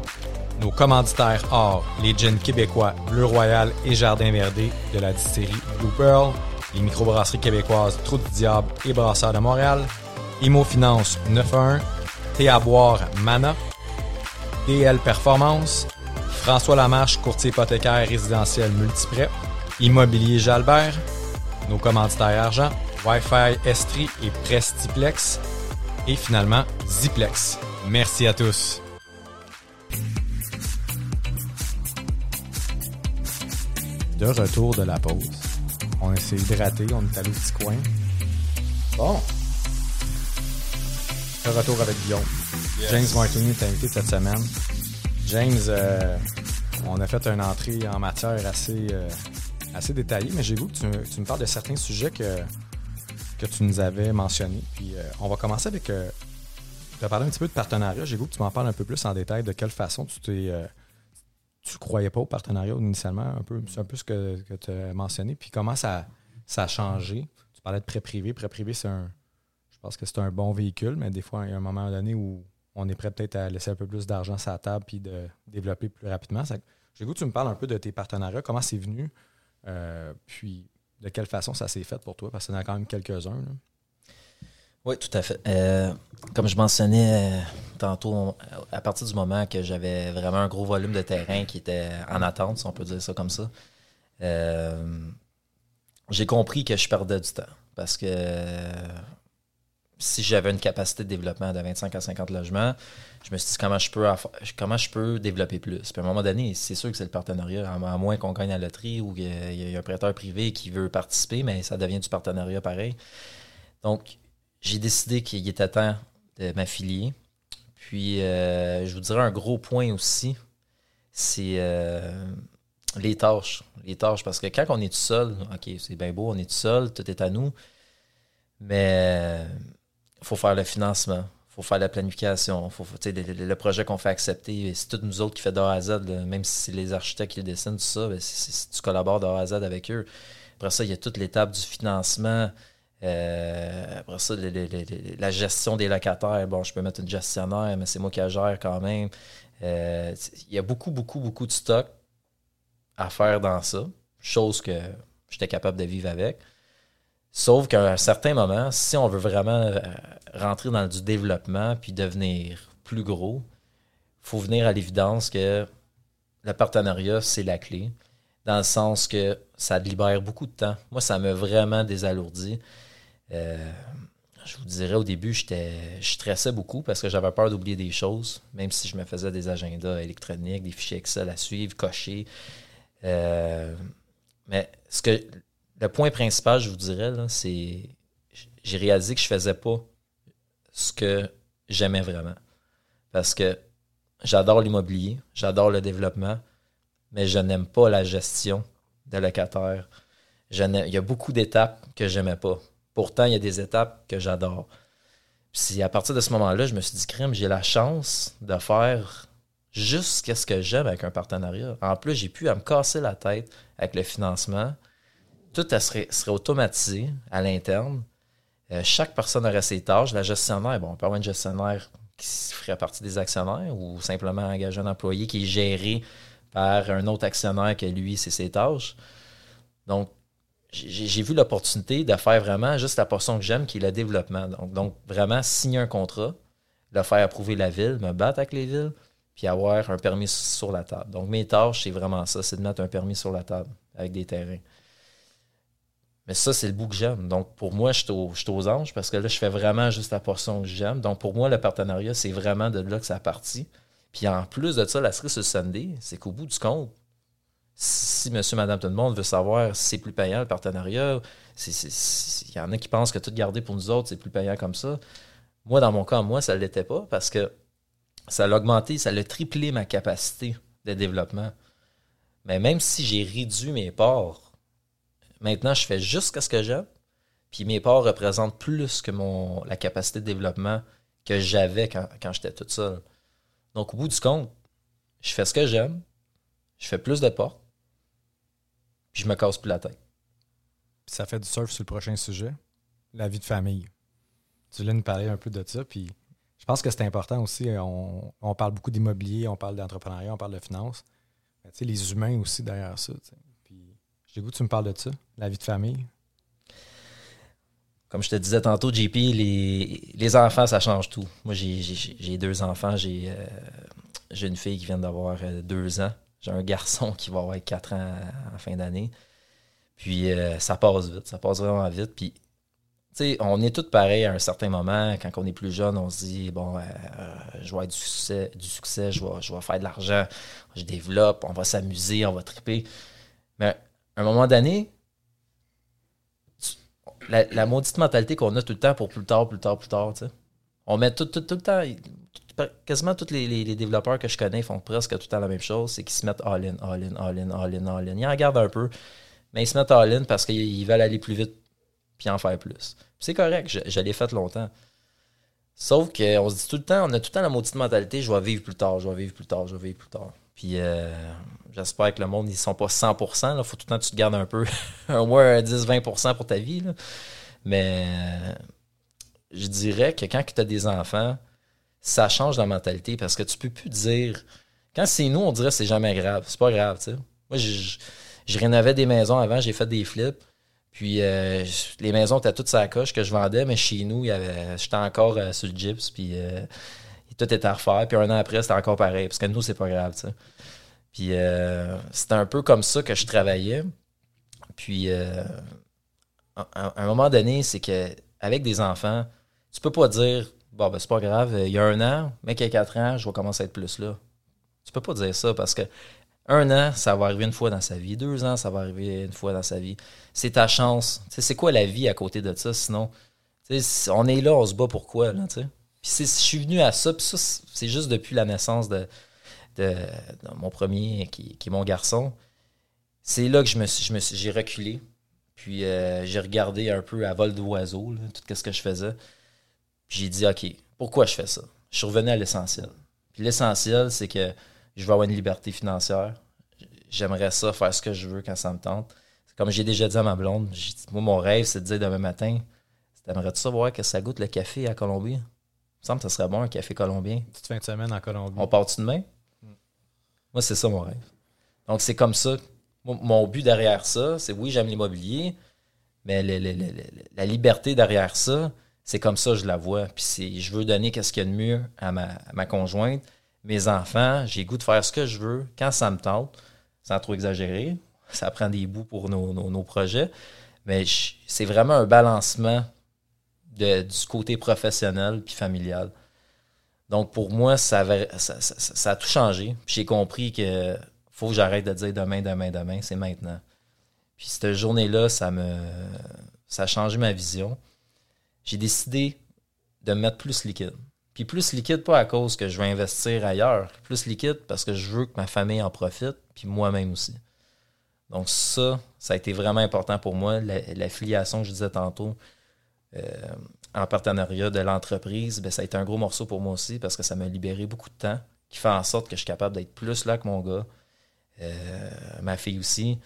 Nos commanditaires or, les gins québécois Bleu Royal et Jardin Verdé de la distillerie Blue Pearl, les microbrasseries québécoises Trou du Diable et Brasseurs de Montréal, Imo Finance 91, Thé à boire Mana, DL Performance, François Lamarche, courtier hypothécaire résidentiel multiprêt, Immobilier Jalbert, nos commanditaires argent, Wi-Fi Estrie et Prestiplex, et finalement Ziplex. Merci à tous. De retour de la pause. On s'est hydraté, on est allé au petit coin. Bon. De retour avec Guillaume. James Martini est invité cette semaine. James, euh, on a fait une entrée en matière assez, euh, assez détaillée, mais j'ai vu que tu, me parles de certains sujets que, que tu nous avais mentionnés. Puis euh, on va commencer avec. tu as parlé un petit peu de partenariat. J'ai vu que tu m'en parles un peu plus en détail de quelle façon tu t'es. tu croyais pas au partenariat initialement, un peu, c'est un peu ce que, tu as mentionné. Puis comment ça, ça a changé? Tu parlais de prêt privé. Prêt privé, c'est un. Je pense que c'est un bon véhicule, mais des fois, il y a un moment donné où on est prêt peut-être à laisser un peu plus d'argent sur la table puis de développer plus rapidement. J'ai goût que tu me parles un peu de tes partenariats, comment c'est venu, euh, puis de quelle façon ça s'est fait pour toi, parce qu'il y en a quand même quelques-uns. Oui, tout à fait. Euh, comme je mentionnais euh, tantôt, à partir du moment que j'avais vraiment un gros volume de terrain qui était en attente, si on peut dire ça comme ça, j'ai compris que je perdais du temps. Parce que si j'avais une capacité de développement de 25 à 50 logements, je me suis dit comment je peux, comment je peux développer plus? Puis à un moment donné, c'est sûr que c'est le partenariat, à moins qu'on gagne la loterie ou qu'il y a un prêteur privé qui veut participer, mais ça devient du partenariat pareil. Donc, j'ai décidé qu'il était temps de m'affilier. Puis, euh, je vous dirais un gros point aussi, c'est euh, les tâches. Les tâches, parce que quand on est tout seul, OK, c'est bien beau, on est tout seul, tout est à nous, mais faut faire le financement, faut faire la planification, faut, le, le, projet qu'on fait accepter, c'est tout nous autres qui fait de à Z, même si c'est les architectes qui le dessinent, tout ça, ben, tu collabores de à Z avec eux. Après ça, il y a toute l'étape du financement. Euh, après ça, la gestion des locataires. Bon, je peux mettre une gestionnaire, mais c'est moi qui la gère quand même. Euh, il y a beaucoup, beaucoup, beaucoup de stock à faire dans ça. Chose que j'étais capable de vivre avec. Sauf qu'à un certain moment, si on veut vraiment euh, rentrer dans du développement puis devenir plus gros, il faut venir à l'évidence que le partenariat, c'est la clé dans le sens que ça libère beaucoup de temps. Moi, ça m'a vraiment désalourdi. Euh, je vous dirais, au début, j'étais, je stressais beaucoup parce que j'avais peur d'oublier des choses, même si je me faisais des agendas électroniques, des fichiers Excel à suivre, cocher. Euh, mais ce que le point principal, je vous dirais, c'est j'ai réalisé que je faisais pas ce que j'aimais vraiment. Parce que j'adore l'immobilier, j'adore le développement, mais je n'aime pas la gestion de locataires. il y a beaucoup d'étapes que je n'aimais pas. Pourtant, il y a des étapes que j'adore. Puis à partir de ce moment-là, je me suis dit, crème, j'ai la chance de faire juste ce que j'aime avec un partenariat. En plus, j'ai pu à me casser la tête avec le financement. Tout serait, automatisé à l'interne. Euh, chaque personne aurait ses tâches. La gestionnaire, bon, on peut avoir une gestionnaire qui ferait partie des actionnaires ou simplement engager un employé qui est géré par un autre actionnaire que lui, c'est ses tâches. Donc, j'ai vu l'opportunité de faire vraiment juste la portion que j'aime, qui est le développement. Donc, vraiment signer un contrat, le faire approuver la ville, me battre avec les villes, puis avoir un permis sur la table. Donc, mes tâches, c'est vraiment ça, c'est de mettre un permis sur la table avec des terrains. Mais ça, c'est le bout que j'aime. Donc, pour moi, je suis, aux, anges parce que là, je fais vraiment juste la portion que j'aime. Donc, pour moi, le partenariat, c'est vraiment de là que ça partit. Puis en plus de ça, la cerise sur Sunday, c'est qu'au bout du compte, si monsieur, madame, tout le monde veut savoir si c'est plus payant le partenariat, il y en a qui pensent que tout garder pour nous autres, c'est plus payant comme ça. Moi, dans mon cas, moi, ça ne l'était pas parce que ça a augmenté, ça a triplé ma capacité de développement. Mais même si j'ai réduit mes parts, maintenant, je fais juste ce que j'aime. Puis mes parts représentent plus que mon, la capacité de développement que j'avais quand, j'étais toute seule. Donc, au bout du compte, je fais ce que j'aime, je fais plus de portes, puis je me casse plus la tête. Ça fait du surf sur le prochain sujet, la vie de famille. Tu voulais nous parler un peu de ça, puis je pense que c'est important aussi. On, parle beaucoup d'immobilier, on parle d'entrepreneuriat, on parle de finance. Mais tu sais, les humains aussi derrière ça. J'ai goût que tu me parles de ça, la vie de famille comme je te disais tantôt, JP, les, les enfants, ça change tout. Moi, j'ai deux enfants. J'ai euh, une fille qui vient d'avoir euh, deux ans. J'ai un garçon qui va avoir quatre ans en fin d'année. Puis euh, ça passe vite, ça passe vraiment vite. Puis, tu sais, on est tous pareils à un certain moment. Quand on est plus jeune, on se dit, bon, je vais avoir du succès, du succès je, vais, je vais faire de l'argent, je développe, on va s'amuser, on va triper. Mais à un moment donné, la, maudite mentalité qu'on a tout le temps pour plus tard, plus tard, plus tard. sais. On met tout, tout, tout le temps. Quasiment tous les, développeurs que je connais font presque tout le temps la même chose, c'est qu'ils se mettent all-in, all-in, all-in, all-in, all-in. Ils en regardent un peu, mais ils se mettent all-in parce qu'ils veulent aller plus vite puis en faire plus. C'est correct, je, je l'ai fait longtemps. Sauf qu'on se dit tout le temps, on a tout le temps la maudite mentalité, je vais vivre plus tard, je vais vivre plus tard, je vais vivre plus tard. Puis euh, j'espère que le monde, ils sont pas 100%. Il faut tout le temps que tu te gardes un peu, au moins 10-20% pour ta vie. Mais euh, je dirais que quand tu as des enfants, ça change la mentalité parce que tu peux plus dire. Quand c'est nous, on dirait que c'est jamais grave. C'est pas grave, tu sais. Moi, je, rénovais des maisons avant, j'ai fait des flips. Puis euh, les maisons étaient toutes sa coche que je vendais, mais chez nous, j'étais encore sur le gyps. Puis tout était à refaire. Puis un an après, c'était encore pareil. Parce que nous, c'est pas grave, ça. Puis euh, c'était un peu comme ça que je travaillais. Puis euh, à, un moment donné, c'est que avec des enfants, tu peux pas dire Bon, ben c'est pas grave, il y a un an, mais qu'il y a quatre ans, je vais commencer à être plus là. Tu peux pas dire ça parce que un an, ça va arriver une fois dans sa vie. Deux ans, ça va arriver une fois dans sa vie. C'est ta chance. c'est quoi la vie à côté de ça? Sinon, on est là, on se bat pourquoi, là, tu sais? Je suis venu à ça, puis ça, c'est juste depuis la naissance de, mon premier, qui, est mon garçon. C'est là que je me suis, j'ai reculé. Puis euh, j'ai regardé un peu à vol d'oiseau, tout ce que je faisais. Puis j'ai dit, OK, pourquoi je fais ça? Je suis revenu à l'essentiel. Puis l'essentiel, c'est que je veux avoir une liberté financière. J'aimerais ça, faire ce que je veux quand ça me tente. Comme j'ai déjà dit à ma blonde, moi, mon rêve, c'est de dire demain matin, t'aimerais-tu savoir que ça goûte le café à Colombie? Me semble que ça serait bon, un café colombien. Tu te fais une semaine en Colombie. On part-tu demain? Moi, c'est ça mon rêve. Donc, c'est comme ça mon but derrière ça, c'est oui, j'aime l'immobilier, mais la liberté derrière ça, c'est comme ça que je la vois. Puis je veux donner qu'est-ce qu'il y a de mieux à ma, conjointe, mes enfants, j'ai goût de faire ce que je veux quand ça me tente, sans trop exagérer. Ça prend des bouts pour nos, projets, mais c'est vraiment un balancement du côté professionnel puis familial. Donc pour moi, ça, a tout changé. J'ai compris que faut que j'arrête de dire demain, demain, demain, c'est maintenant. Puis cette journée-là, ça me ça a changé ma vision. J'ai décidé de me mettre plus liquide. Puis plus liquide, pas à cause que je veux investir ailleurs, plus liquide parce que je veux que ma famille en profite, puis moi-même aussi. Donc ça, ça a été vraiment important pour moi. L'affiliation, je disais tantôt, en partenariat de l'entreprise, ben, ça a été un gros morceau pour moi aussi parce que ça m'a libéré beaucoup de temps, qui fait en sorte que je suis capable d'être plus là que mon gars, euh, ma fille aussi,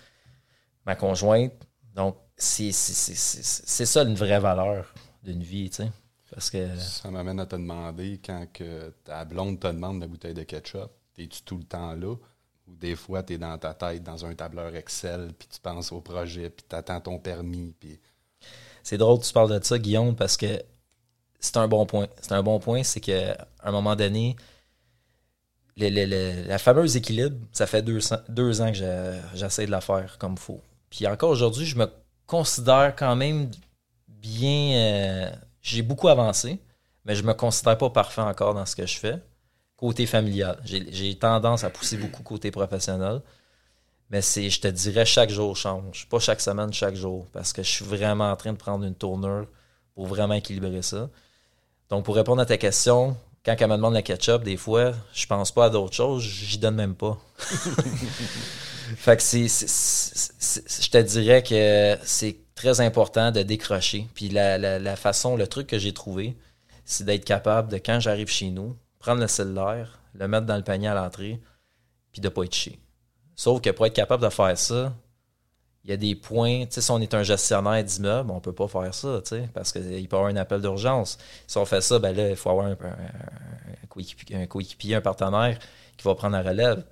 ma conjointe. Donc, c'est ça une vraie valeur d'une vie, tu sais. Parce que... Ça m'amène à te demander, quand que ta blonde te demande la bouteille de ketchup, es-tu tout le temps là? Ou des fois, tu es dans ta tête, dans un tableur Excel, puis tu penses au projet, puis tu attends ton permis, puis... C'est drôle que tu parles de ça, Guillaume, parce que c'est un bon point. C'est un bon point, c'est qu'à un moment donné, la fameuse équilibre, ça fait deux, ans que j'essaie de la faire comme il faut. Puis encore aujourd'hui, je me considère quand même bien. Euh, j'ai beaucoup avancé, mais je me considère pas parfait encore dans ce que je fais. Côté familial. J'ai tendance à pousser beaucoup côté professionnel. Mais c'est, je te dirais, chaque jour change. Pas chaque semaine, chaque jour. Parce que je suis vraiment en train de prendre une tournure pour vraiment équilibrer ça. Donc, pour répondre à ta question, quand elle me demande le ketchup, des fois, je pense pas à d'autres choses, j'y donne même pas. fait que c'est, je te dirais que c'est très important de décrocher. Puis la, façon, le truc que j'ai trouvé, c'est d'être capable de, quand j'arrive chez nous, prendre le cellulaire, le mettre dans le panier à l'entrée, puis de pas être chier. Sauf que pour être capable de faire ça, il y a des points, si on est un gestionnaire d'immeuble, on peut pas faire ça, parce qu'il peut y avoir un appel d'urgence. Si on fait ça, ben là, il faut avoir un, coéquipier, un, partenaire qui va prendre la relève.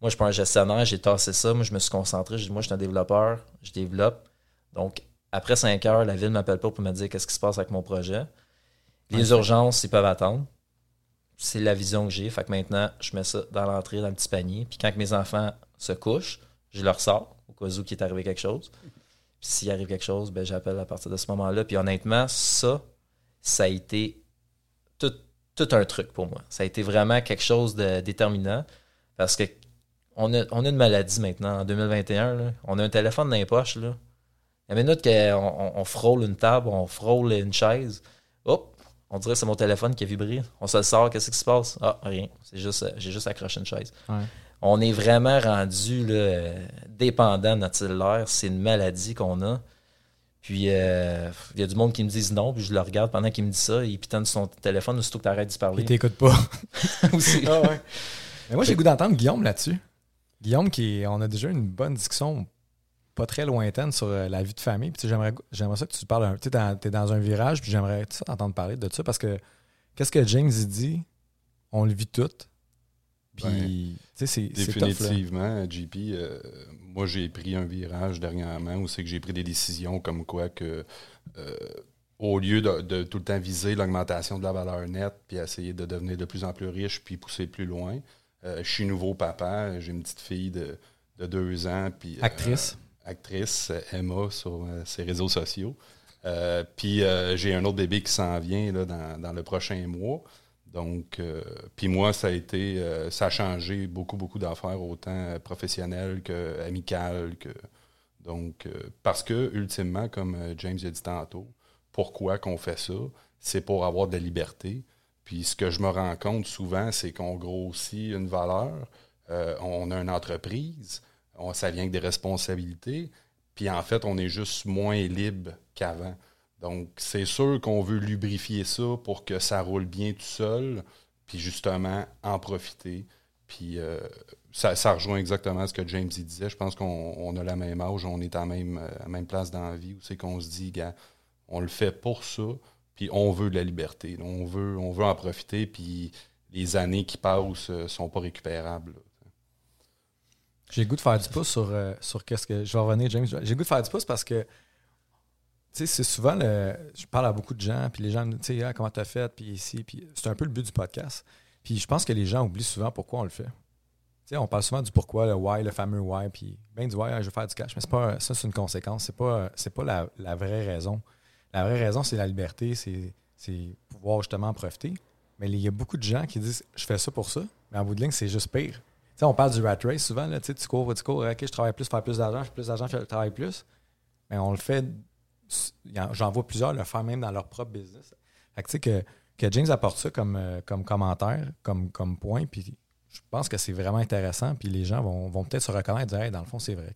Moi, je suis pas un gestionnaire, j'ai tassé ça, moi, je me suis concentré, moi, je suis un développeur, je développe. Donc, après cinq heures, la ville m'appelle pas pour me dire qu'est-ce qui se passe avec mon projet. Les urgences, ils peuvent attendre. C'est la vision que j'ai. Fait que maintenant, je mets ça dans l'entrée, dans le petit panier. Puis quand mes enfants se couchent, je leur sors au cas où qu'il est arrivé quelque chose. S'il arrive quelque chose, ben, j'appelle à partir de ce moment-là. Puis honnêtement, ça, ça a été tout, un truc pour moi. Ça a été vraiment quelque chose de déterminant parce que on a, on a une maladie maintenant, en 2021. On a un téléphone dans les poches. Là. La minute qu'on on, frôle une table, on frôle une chaise, hop, on dirait que c'est mon téléphone qui a vibré. On se le sort, qu'est-ce qui se passe? Ah, rien. C'est juste, j'ai juste accroché une chaise on est vraiment rendu dépendant de notre cellulaire. C'est une maladie qu'on a. Puis, euh, il y a du monde qui me dit non, puis je le regarde pendant qu'il me dit ça, il pitonne son téléphone aussitôt que tu arrêtes de parler. Il t'écoute pas. Aussi. Ah Mais moi, j'ai goût d'entendre Guillaume là-dessus. Guillaume, qui on a déjà une bonne discussion pas très lointaine sur euh, la vie de famille. Puis j'aimerais, j'aimerais ça que tu parles. Tu es dans un virage, puis j'aimerais t'entendre parler de ça parce que qu'est-ce que James dit? On le vit tout. Puis, c'est Définitivement, JP, euh, moi j'ai pris un virage dernièrement où c'est que j'ai pris des décisions comme quoi que euh, au lieu de, tout le temps viser l'augmentation de la valeur nette, puis essayer de devenir de plus en plus riche, puis pousser plus loin, euh, je suis nouveau papa, j'ai une petite fille de, deux ans. Puis, actrice. actrice, Emma, sur ses réseaux sociaux. puis j'ai un autre bébé qui s'en vient là, dans, dans, le prochain mois. Donc, euh, puis moi, ça a été, euh, ça a changé beaucoup, beaucoup d'affaires, autant professionnelles qu'amicales. Que, donc, euh, parce que, ultimement, comme James a dit tantôt, pourquoi qu'on fait ça? C'est pour avoir de la liberté. Puis ce que je me rends compte souvent, c'est qu'on grossit une valeur, euh, on a une entreprise, ça vient avec des responsabilités, puis en fait, on est juste moins libre qu'avant. Donc, c'est sûr qu'on veut lubrifier ça pour que ça roule bien tout seul, puis justement en profiter. Puis euh, ça, rejoint exactement ce que James disait. Je pense qu'on a la même âge, on est à la même, à même place dans la vie où c'est qu'on se dit, gars, on le fait pour ça, puis on veut de la liberté. On veut, on veut en profiter, puis les années qui passent ne euh, sont pas récupérables. J'ai goût de faire du pouce sur, euh, sur qu'est-ce que. Je vais revenir, James. J'ai goût de faire du pouce parce que sais, c'est souvent le. Je parle à beaucoup de gens, puis les gens me disent, ah, comment t'as fait, puis ici, puis c'est un peu le but du podcast. Puis je pense que les gens oublient souvent pourquoi on le fait. Tu sais, on parle souvent du pourquoi, le why, le fameux why, puis ben du why, je veux faire du cash. Mais c'est pas, ça, c'est une conséquence. C'est pas, pas la, vraie raison. La vraie raison, c'est la liberté, c'est, pouvoir justement en profiter. Mais il y a beaucoup de gens qui disent, je fais ça pour ça, mais en bout de ligne, c'est juste pire. Tu sais, on parle du rat race souvent, là, tu cours, tu cours, ok, je travaille plus, faire plus d'argent, je fais plus d'argent, je travaille plus. Mais on le fait J'en vois plusieurs le faire même dans leur propre business. Fait que tu sais que, que James apporte ça comme, euh, comme commentaire, comme, comme point, puis je pense que c'est vraiment intéressant, puis les gens vont, vont peut-être se reconnaître et dire dans le fond, c'est vrai.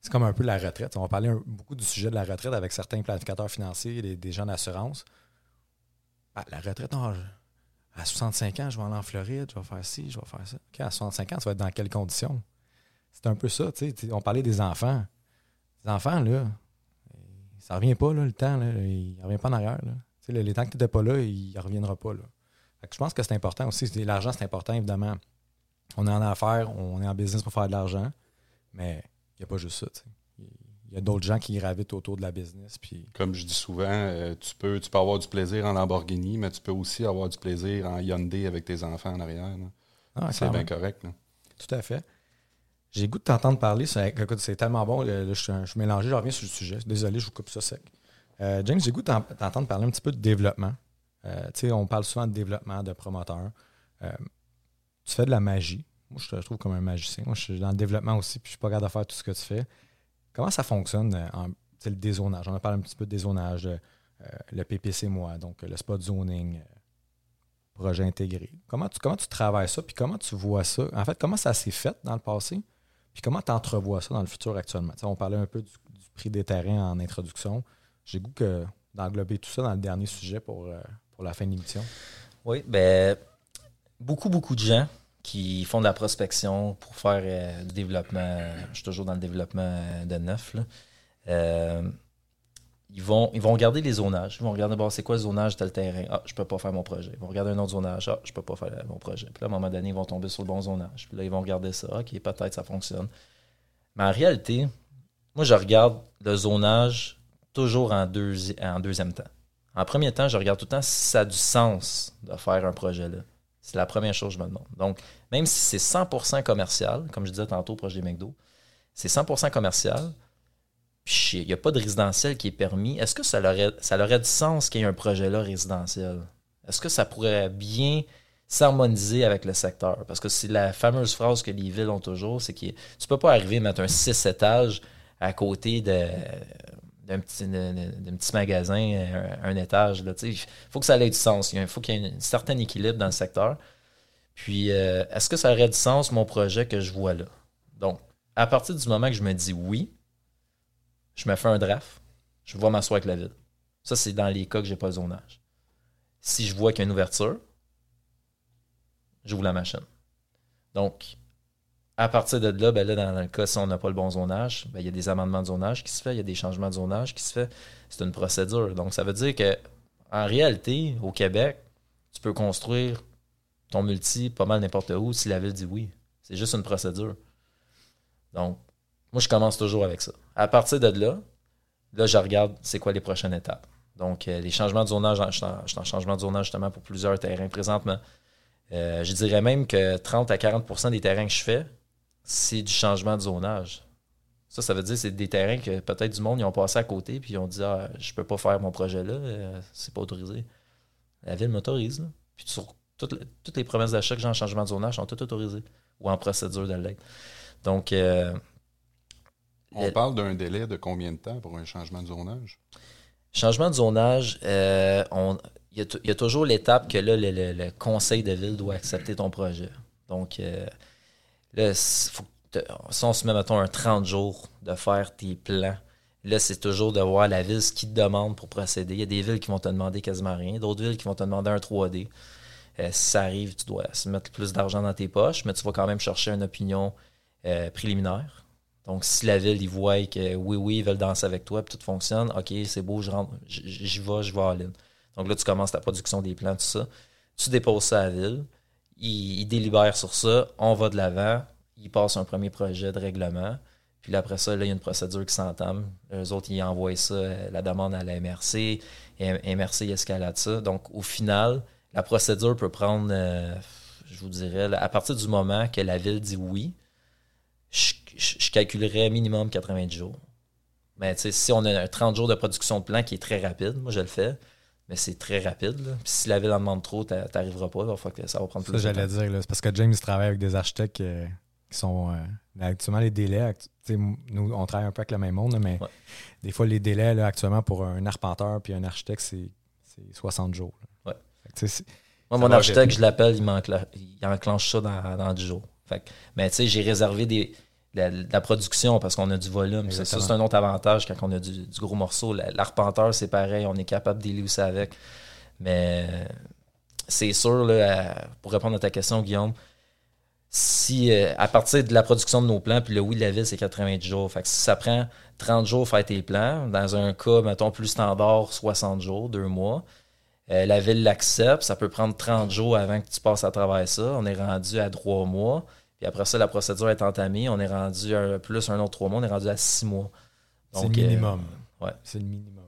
C'est comme un peu la retraite. On va parler beaucoup du sujet de la retraite avec certains planificateurs financiers, des, des gens d'assurance. Ah, la retraite, à 65 ans, je vais aller en Floride, je vais faire ci, je vais faire ça. à 65 ans, tu vas être dans quelles conditions? C'est un peu ça. On parlait des enfants. Les enfants, là, ça revient pas, là, le temps. Là, il revient pas en arrière. Là. les temps que tu n'étais pas là, il ne reviendra pas. Là. je pense que c'est important aussi. L'argent, c'est important, évidemment. On est en affaires, on est en business pour faire de l'argent, mais il n'y a pas juste ça. Il y a d'autres gens qui gravitent autour de la business. Puis... Comme je dis souvent, euh, tu, peux, tu peux avoir du plaisir en Lamborghini, mais tu peux aussi avoir du plaisir en Hyundai avec tes enfants en arrière. Ah, c'est bien correct. Tout à fait. J'ai goût de t'entendre parler. C'est tellement bon. je, suis mélangé, je reviens sur le sujet. Désolé, je vous coupe ça sec. Euh, James, j'ai goût de t'entendre parler un petit peu de développement. Euh, on parle souvent de développement, de promoteur. Euh, tu fais de la magie. Moi, je te trouve comme un magicien. Moi, je suis dans le développement aussi, puis je suis pas capable de faire tout ce que tu fais. Comment ça fonctionne, en, le dézonage? On a parlé un petit peu de dézonage, le PPC, moi, donc le spot zoning, projet intégré. Comment tu, comment tu travailles ça, puis comment tu vois ça? En fait, comment ça s'est fait dans le passé? Puis comment tu entrevois ça dans le futur actuellement? on parlait un peu du, prix des terrains en introduction. J'ai goût d'englober tout ça dans le dernier sujet pour, euh, pour la fin de l'émission. Oui, ben beaucoup, beaucoup de gens qui font de la prospection pour faire euh, du développement. Je suis toujours dans le développement euh, de neuf. Là ils vont, ils vont regarder les zonages. Ils vont regarder, c'est quoi le zonage tel terrain? Ah, je peux pas faire mon projet. Ils vont regarder un autre zonage. Ah, je peux pas faire mon projet. Puis là, à un moment donné, ils vont tomber sur le bon zonage. Puis là, ils vont regarder ça. OK, peut-être ça fonctionne. Mais en réalité, moi, je regarde le zonage toujours en, en deuxième temps. En premier temps, je regarde tout le temps si ça a du sens de faire un projet là. C'est la première chose que je me demande. Donc, même si c'est 100% commercial, comme je disais tantôt projet McDo, c'est 100% commercial, il n'y a pas de résidentiel qui est permis, est-ce que ça aurait, ça du sens qu'il y ait un projet là résidentiel? Est-ce que ça pourrait bien s'harmoniser avec le secteur? Parce que c'est la fameuse phrase que les villes ont toujours, c'est que tu ne peux pas arriver à mettre un 6 étages à côté d'un petit, petit, magasin, un, étage. Il faut que ça ait du sens. Il faut qu'il y ait un certain équilibre dans le secteur. Puis, euh, est-ce que ça aurait du sens, mon projet que je vois là? Donc, à partir du moment que je me dis oui, je me fais un draft, je vais m'asseoir avec la ville. Ça, c'est dans les cas que j'ai pas le zonage. Si je vois qu'il y a une ouverture, j'ouvre la machine. Donc, à partir de là, ben là, dans le cas, si on n'a pas le bon zonage, ben, il y a des amendements de zonage qui se fait, il y a des changements de zonage qui se fait. C'est une procédure. Donc, ça veut dire que en réalité, au Québec, tu peux construire ton multi pas mal n'importe où si la ville dit oui. C'est juste une procédure. Donc, moi, je commence toujours avec ça. À partir de là, là, je regarde c'est quoi les prochaines étapes. Donc, euh, les changements de zonage, je suis, en, changement de zonage justement pour plusieurs terrains présentement. Euh, je dirais même que 30 à 40% des terrains que je fais, c'est du changement de zonage. Ça, ça veut dire que c'est des terrains que peut-être du monde, ils ont passé à côté puis ils ont dit Ah, je peux pas faire mon projet là, euh, c'est pas autorisé. La ville m'autorise. Puis sur toutes, les promesses d'achat que j'ai en changement de zonage sont toutes autorisées ou en procédure de. Donc, on parle d'un délai de combien de temps pour un changement de zonage? Changement de zonage, euh, il y, a toujours l'étape que là, le, conseil de ville doit accepter ton projet. Donc, euh, là, faut si on se met, mettons, un 30 jours de faire tes plans, là, c'est toujours de voir la ville ce qu'ils te demande pour procéder. Il y a des villes qui vont te demander quasiment rien, d'autres villes qui vont te demander un 3D. Euh, si ça arrive, tu dois se mettre plus d'argent dans tes poches, mais tu vas quand même chercher une opinion euh, préliminaire. Donc, si la ville, ils voient que oui, oui, ils veulent danser avec toi, puis tout fonctionne, OK, c'est beau, je rentre, j'y vais, je vais à l'île. Donc là, tu commences ta production des plans, tout ça. Tu déposes ça à la ville, ils, délibèrent sur ça, on va de l'avant, ils passent un premier projet de règlement. Puis après ça, là, il y a une procédure qui s'entame. Les autres, ils envoient ça, euh, la demande à la MRC. Et MRC escalade ça. Donc, au final, la procédure peut prendre, euh, je vous dirais, à partir du moment que la ville dit oui, je, calculerais minimum 90 jours. Mais si on a 30 jours de production de plan qui est très rapide, moi je le fais, mais c'est très rapide. Puis si la ville en demande trop, tu n'arriveras pas. ça va prendre plus de temps. j'allais dire, c'est parce que James travaille avec des architectes euh, qui sont. Euh, actuellement, les délais, nous, on travaille un peu avec le même monde, mais des fois, les délais là, actuellement pour un arpenteur puis un architecte, c'est 60 jours. Moi, mon architecte, je l'appelle, il, enclenche ça dans, dans 10 jours. Mais tu sais, j'ai réservé des, la, production parce qu'on a du volume. Ça, c'est un autre avantage quand on a du, gros morceau. L'arpenteur, c'est pareil, on est capable de ça avec. Mais c'est sûr, là, pour répondre à ta question, Guillaume, si euh, à partir de la production de nos plans, puis le oui de la ville, c'est 90 jours. Fait que si ça prend 30 jours faire tes plans, dans un cas, mettons, plus standard, 60 jours, deux mois, euh, la ville l'accepte, ça peut prendre 30 jours avant que tu passes à travers ça. On est rendu à trois mois. Puis après ça, la procédure est entamée. On est rendu à plus un autre trois mois, on est rendu à six mois. C'est le minimum. Euh, ouais. C'est le minimum.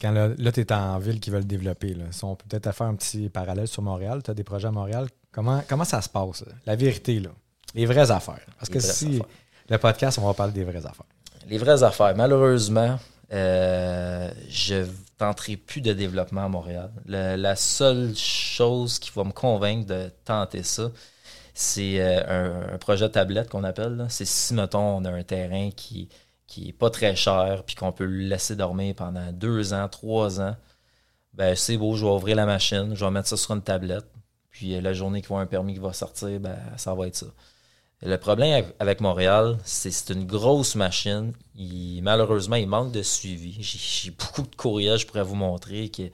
Quand là, tu es en ville qui veulent développer, là, si on peut peut-être faire un petit parallèle sur Montréal, tu as des projets à Montréal, Comment, comment ça se passe? La vérité, là? Les vraies affaires. Parce que si le podcast, on va parler des vraies affaires. Les vraies affaires. Malheureusement, euh, je tenterai plus de développement à Montréal. la seule chose qui va me convaincre de tenter ça, c'est euh, un, projet tablette qu'on appelle. C'est si, mettons, on a un terrain qui, qui pas très cher, puis qu'on peut le laisser dormir pendant deux ans, trois ans. Ben, c'est beau, je vais ouvrir la machine, je vais mettre ça sur une tablette. Puis euh, la journée qu'il va un permis qui va sortir, ben, ça va être ça. Le problème avec Montréal, c'est c'est une grosse machine. Il, malheureusement, il manque de suivi. J'ai beaucoup de courriels, je pourrais vous montrer que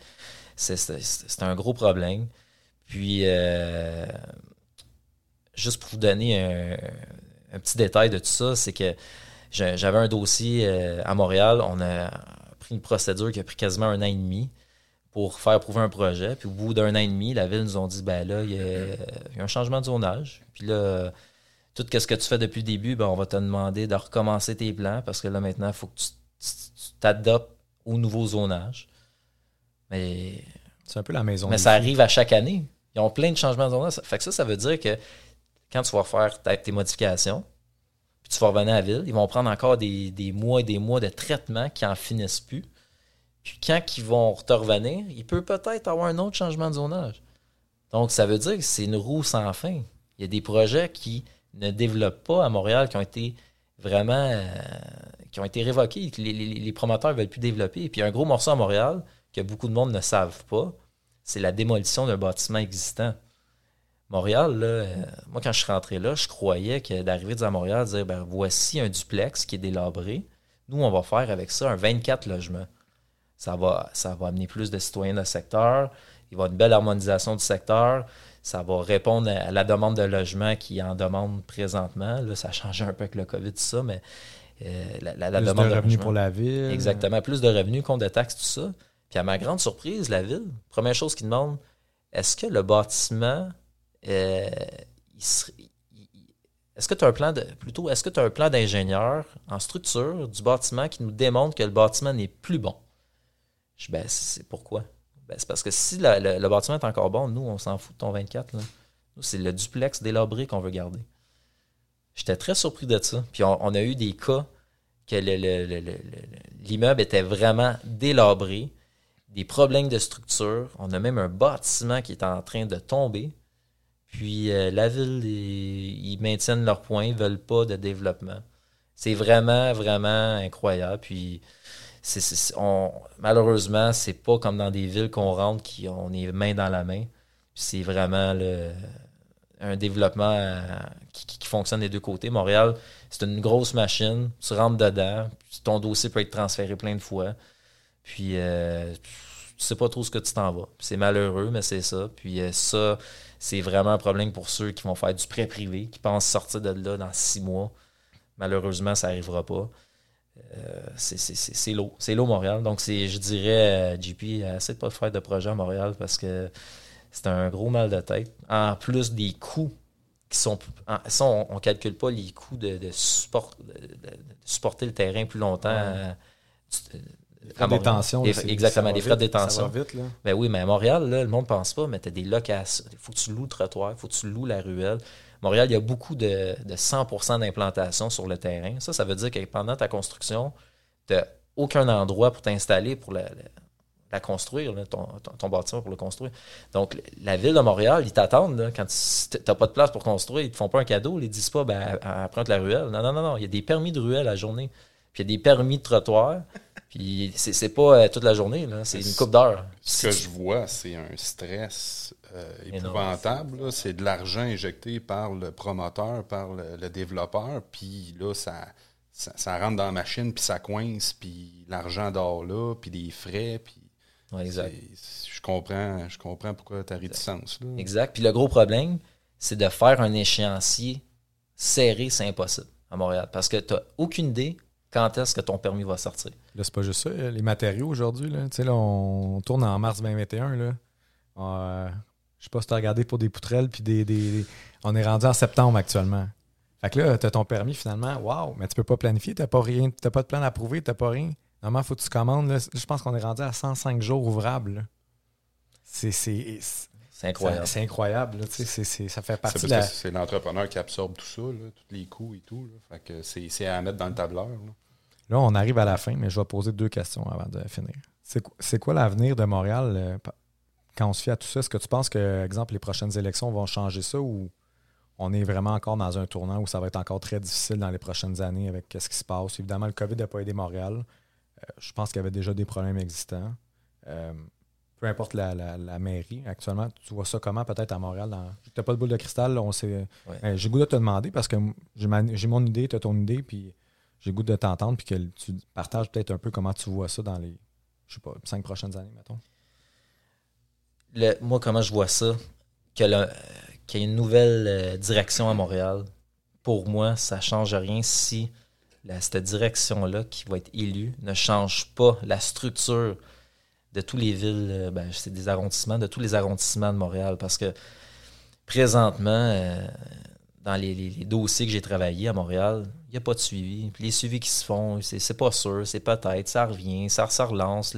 c'est un gros problème. Puis, euh, juste pour vous donner un, petit détail de tout ça, c'est que j'avais un dossier euh, à Montréal. On a pris une procédure qui a pris quasiment un an et demi pour faire prouver un projet. Puis au bout d'un an et demi, la ville nous ont dit ben là, il y, a, un changement de zonage. Puis là, tout ce que tu fais depuis le début, ben, on va te demander de recommencer tes plans parce que là, maintenant, il faut que tu t'adoptes au nouveau zonage. Mais. C'est un peu la maison. Mais ça arrive à chaque année. Ils ont plein de changements de zonage. Fait que ça, ça veut dire que quand tu vas faire tes modifications, puis tu vas revenir à la ville, ils vont prendre encore des, des mois et des mois de traitement qui n'en finissent plus. Puis quand ils vont te revenir, il peut peut-être avoir un autre changement de zonage. Donc, ça veut dire que c'est une roue sans fin. Il y a des projets qui ne développent pas à Montréal, qui ont été vraiment euh, qui ont été révoqués, que les, promoteurs ne veulent plus développer. Et puis, un gros morceau à Montréal que beaucoup de monde ne savent pas, c'est la démolition d'un bâtiment existant. Montréal, là, euh, moi, quand je suis rentré là, je croyais que d'arriver à Montréal, dire ben, voici un duplex qui est délabré. Nous, on va faire avec ça un 24 logements. Ça va, ça va amener plus de citoyens dans le secteur. Il va y avoir une belle harmonisation du secteur. Ça va répondre à la demande de logement qui en demande présentement. Là, ça a changé un peu avec le COVID, tout ça, mais euh, la, plus demande de, revenus pour la ville. Exactement. Plus de revenus, compte de taxes, tout ça. Puis à ma grande surprise, la ville, première chose qu'ils demande, est-ce que le bâtiment, euh, est-ce que tu as un plan de plutôt est-ce que tu as un plan d'ingénieur en structure du bâtiment qui nous démontre que le bâtiment n'est plus bon? Je ben, c'est pourquoi? Ben, c'est parce que si le, bâtiment est encore bon, nous, on s'en fout de ton 24. Là. Nous, c'est le duplex délabré qu'on veut garder. J'étais très surpris de ça. Puis on, a eu des cas que l'immeuble était vraiment délabré, des problèmes de structure. On a même un bâtiment qui est en train de tomber. Puis euh, la ville, ils, maintiennent leur point, ils ne veulent pas de développement. C'est vraiment, vraiment incroyable. Puis c'est, on, malheureusement, c'est pas comme dans des villes qu'on rentre, qui on est main dans la main. C'est vraiment le, un développement euh, qui, fonctionne des deux côtés. Montréal, c'est une grosse machine. Tu rentres dedans, ton dossier peut être transféré plein de fois. Puis, euh, tu sais pas trop ce que tu t'en vas. C'est malheureux, mais c'est ça. Puis, euh, ça, c'est vraiment un problème pour ceux qui vont faire du prêt privé, qui pensent sortir de là dans six mois. Malheureusement, ça n'arrivera pas. Euh, c'est l'eau. C'est l'eau Montréal. Donc, je dirais, JP, essaie de pas faire de projet à Montréal parce que c'est un gros mal de tête. En plus des coûts qui sont. ça, on ne calcule pas les coûts de, support, de, supporter le terrain plus longtemps. Euh, frais de détention. exactement, les frais de détention. Ça va vite, là. Ben oui, mais à Montréal, là, le monde ne pense pas, mais tu as des locations. Il faut que tu loues le trottoir, il faut que tu loues la ruelle. Montréal, il y a beaucoup de, de 100 d'implantation sur le terrain. Ça, ça veut dire que pendant ta construction, tu n'as aucun endroit pour t'installer pour la, la construire, ton, bâtiment pour le construire. Donc, la ville de Montréal, ils t'attendent. Quand tu n'as pas de place pour construire, ils te font pas un cadeau. Ils disent pas, ben, emprunte la ruelle. Non, non, non, non. Il y a des permis de ruelle à la journée. Puis il y a des permis de trottoir. Puis c'est pas euh, toute la journée, c'est une coupe d'heures. Ce que je vois, c'est un stress euh, épouvantable. C'est de l'argent injecté par le promoteur, par le, développeur. Puis là, ça, ça, rentre dans la machine, puis ça coince, puis l'argent dort là, puis des frais, puis je comprends, je comprends pourquoi tu as réticence. Là. Exact. Puis le gros problème, c'est de faire un échéancier serré, c'est impossible à Montréal. Parce que tu n'as aucune idée quand est-ce que ton permis va sortir? Là, c'est pas juste ça. Les matériaux aujourd'hui, là, là, on tourne en mars 2021. Là. Euh, je sais pas si tu as regardé pour des poutrelles, puis des, On est rendu en septembre actuellement. Fait que là, tu as ton permis finalement, waouh, mais tu peux pas planifier, tu n'as pas rien, pas de plan à prouver, tu n'as pas rien. Normalement, il faut que tu commandes. je pense qu'on est rendu à 105 jours ouvrables. C'est incroyable. C'est incroyable. ça fait partie de C'est l'entrepreneur qui absorbe tout ça, tous les coûts et tout. c'est à mettre dans le tableur. Là. On arrive à la fin, mais je vais poser deux questions avant de finir. C'est quoi l'avenir de Montréal euh, quand on se fie à tout ça? Est-ce que tu penses que, exemple, les prochaines élections vont changer ça ou on est vraiment encore dans un tournant où ça va être encore très difficile dans les prochaines années avec ce qui se passe? Évidemment, le COVID n'a pas aidé Montréal je pense qu'il y avait déjà des problèmes existants. Euh, peu importe la, mairie, actuellement, tu vois ça comment peut-être à Montréal? Tu n'as pas de boule de cristal, on sait. Euh, j'ai goût de te demander parce que j'ai mon idée, tu as ton idée, puis j'ai goût de t'entendre, puis que tu partages peut-être un peu comment tu vois ça dans les, je sais pas, cinq prochaines années, mettons. moi, comment je vois ça, qu'il y ait une nouvelle euh, direction à Montréal, pour moi, ça ne change rien si cette direction-là qui va être élue ne change pas la structure de tous les villes, euh, ben, c'est des arrondissements, de tous les arrondissements de Montréal. Parce que présentement, euh, dans les, dossiers que j'ai travaillés à Montréal, n'y a pas de suivi. les suivis qui se font, c'est pas sûr, c'est peut-être, ça revient, ça, relance.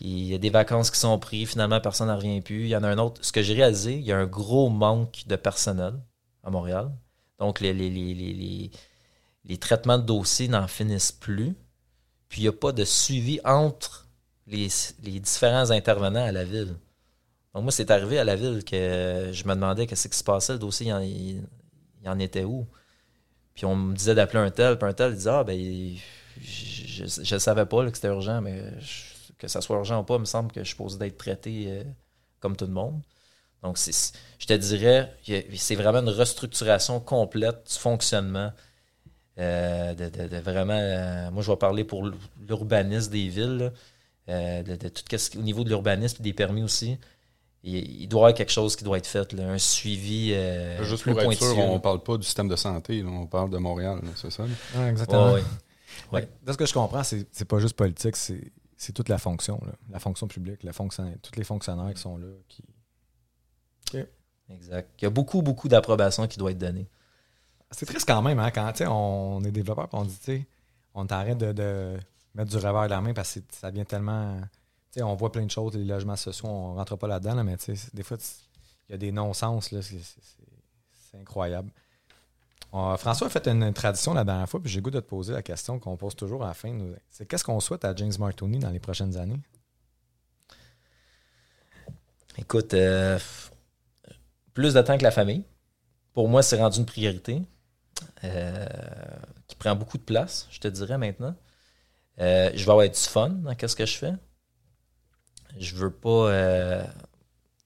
Il y a des vacances qui sont prises, finalement, personne n'en revient plus. Il y en a un autre. Ce que j'ai réalisé, il y a un gros manque de personnel à Montréal. Donc, les, les, les les traitements de dossiers n'en finissent plus. Puis il n'y a pas de suivi entre les, différents intervenants à la ville. Donc moi, c'est arrivé à la ville que je me demandais qu'est-ce qui se passait, le dossier, il en, était où? Puis on me disait d'appeler un tel, puis un tel disait Ah, ben, je ne savais pas que c'était urgent, mais que ça soit urgent ou pas, il me semble que je suis supposé d'être traité euh, comme tout le monde. Donc, je te dirais, c'est vraiment une restructuration complète du fonctionnement euh, de, vraiment. Euh, moi, je vais parler pour l'urbanisme des villes, euh, de, tout ce, au niveau de l'urbanisme des permis aussi. Il, doit y avoir quelque chose qui doit être fait, un suivi. Juste pour être sûr, on ne parle pas du système de santé, on parle de Montréal, c'est ça? exactement. ce que je comprends, c'est pas juste politique, c'est toute la fonction, la fonction publique, la fonction, tous les fonctionnaires qui sont là. Qui... Exact. Il y a beaucoup, beaucoup d'approbation qui doit être donnée. C'est triste quand même, hein, quand on est développeur et on dit, on t'arrête de, mettre du revers de la main parce que ça vient tellement. On voit plein de choses, les logements sociaux, on rentre pas là-dedans, mais des fois, il y a des non-sens, c'est incroyable. François a fait une, tradition la dernière fois, puis j'ai goût de te poser la question qu'on pose toujours à la fin. C'est qu'est-ce qu'on souhaite à James Martoni dans les prochaines années? Écoute, euh, plus de temps que la famille. Pour moi, c'est rendu une priorité. Euh, qui prend beaucoup de place, je te dirais maintenant. Euh, je vais avoir du fun dans ce que je fais. Je veux pas euh,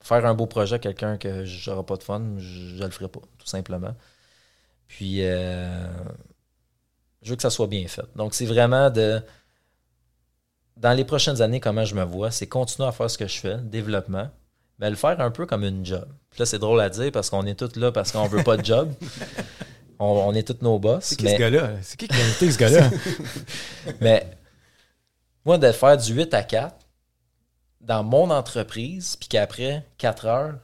faire un beau projet à quelqu'un que j'aurai pas de fun, je, ne le ferai pas, tout simplement. Puis, euh, je veux que ça soit bien fait. Donc, c'est vraiment de. Dans les prochaines années, comment je me vois, c'est continuer à faire ce que je fais, développement, mais le faire un peu comme une job. Puis là, c'est drôle à dire parce qu'on est tous là parce qu'on veut pas de job. On, est tous nos boss. C'est qui ce gars-là? C'est qui qui a invité ce gars-là? mais moi, de faire du 8 à 4 dans mon entreprise, puis qu'après 4 heures,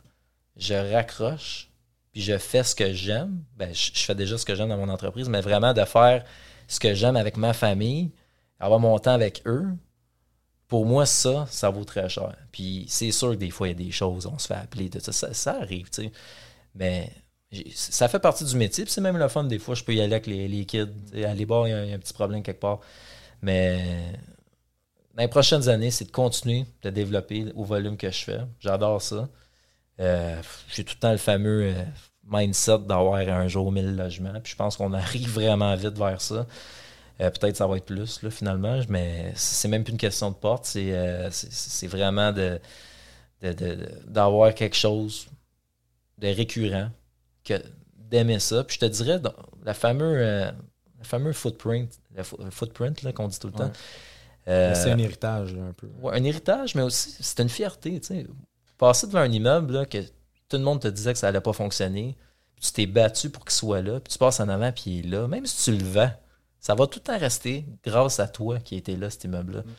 je raccroche, puis je fais ce que j'aime, ben, je, fais déjà ce que j'aime dans mon entreprise, mais vraiment de faire ce que j'aime avec ma famille, avoir mon temps avec eux, pour moi, ça, ça vaut très cher. Puis c'est sûr que des fois, il y a des choses, on se fait appeler, tout ça, ça, arrive, tu sais. Mais ça fait partie du métier, puis c'est même le fun, des fois, je peux y aller avec les, les kids, aller boire, il y, a un petit problème quelque part. Mais dans les prochaines années, c'est de continuer de développer au volume que je fais. J'adore ça. Euh, j'ai tout le temps le fameux euh, mindset d'avoir un jour 1000 logements. Puis je pense qu'on arrive vraiment vite vers ça. Euh, peut-être ça va être plus là, finalement, mais c'est même plus une question de porte. C'est vraiment d'avoir quelque chose de récurrent, d'aimer ça. Puis je te dirais, la fameuse, fameux footprint, le footprint qu'on dit tout le temps, c'est un héritage, un peu. un héritage, mais aussi, c'est une fierté. Passer devant un immeuble là, que tout le monde te disait que ça n'allait pas fonctionner, puis tu t'es battu pour qu'il soit là, puis tu passes en avant, puis il est là. Même si tu le vends, ça va tout le temps rester grâce à toi qui était là, cet immeuble-là. Mm.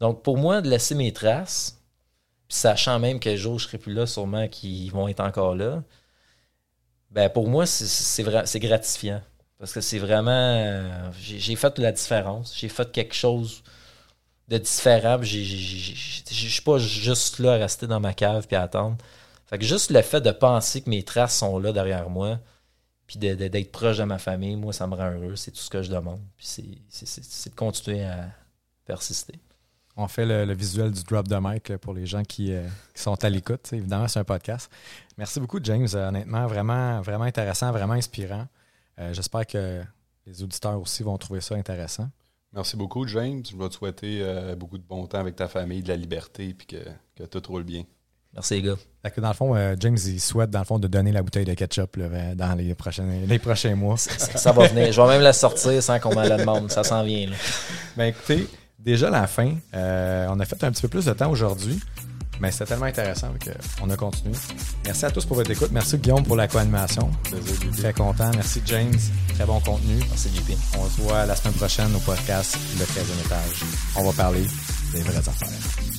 Donc, pour moi, de laisser mes traces, puis sachant même que jour je serai plus là, sûrement qu'ils vont être encore là, ben pour moi, c'est gratifiant. Parce que c'est vraiment. Euh, j'ai fait la différence. J'ai fait quelque chose de différent. Je suis pas juste là à rester dans ma cave puis à attendre. Fait que juste le fait de penser que mes traces sont là derrière moi, puis d'être proche de ma famille, moi, ça me rend heureux. C'est tout ce que je demande. Puis c'est de continuer à persister. On fait le, visuel du drop de mic pour les gens qui, euh, sont à l'écoute. Évidemment, c'est un podcast. Merci beaucoup, James. honnêtement, vraiment, vraiment intéressant, vraiment inspirant. Euh, j'espère que les auditeurs aussi vont trouver ça intéressant. Merci beaucoup, James. Je vais te souhaiter euh, beaucoup de bon temps avec ta famille, de la liberté, et que, que tout roule bien. Merci, les gars. dans le fond, euh, James, il souhaite, dans le fond, de donner la bouteille de ketchup dans les prochains, les prochains mois. Ça, va venir. Je vais même la sortir sans qu'on me la demande. Ça s'en vient. Ben, écoutez, déjà la fin. on a fait un petit peu plus de temps aujourd'hui. Mais c'était tellement intéressant qu'on a continué. Merci à tous pour votre écoute. Merci Guillaume pour la co-animation. Très content. Merci James. Très bon contenu. Merci JP. On se voit la semaine prochaine au podcast Le 13e étage. On va parler des vraies affaires.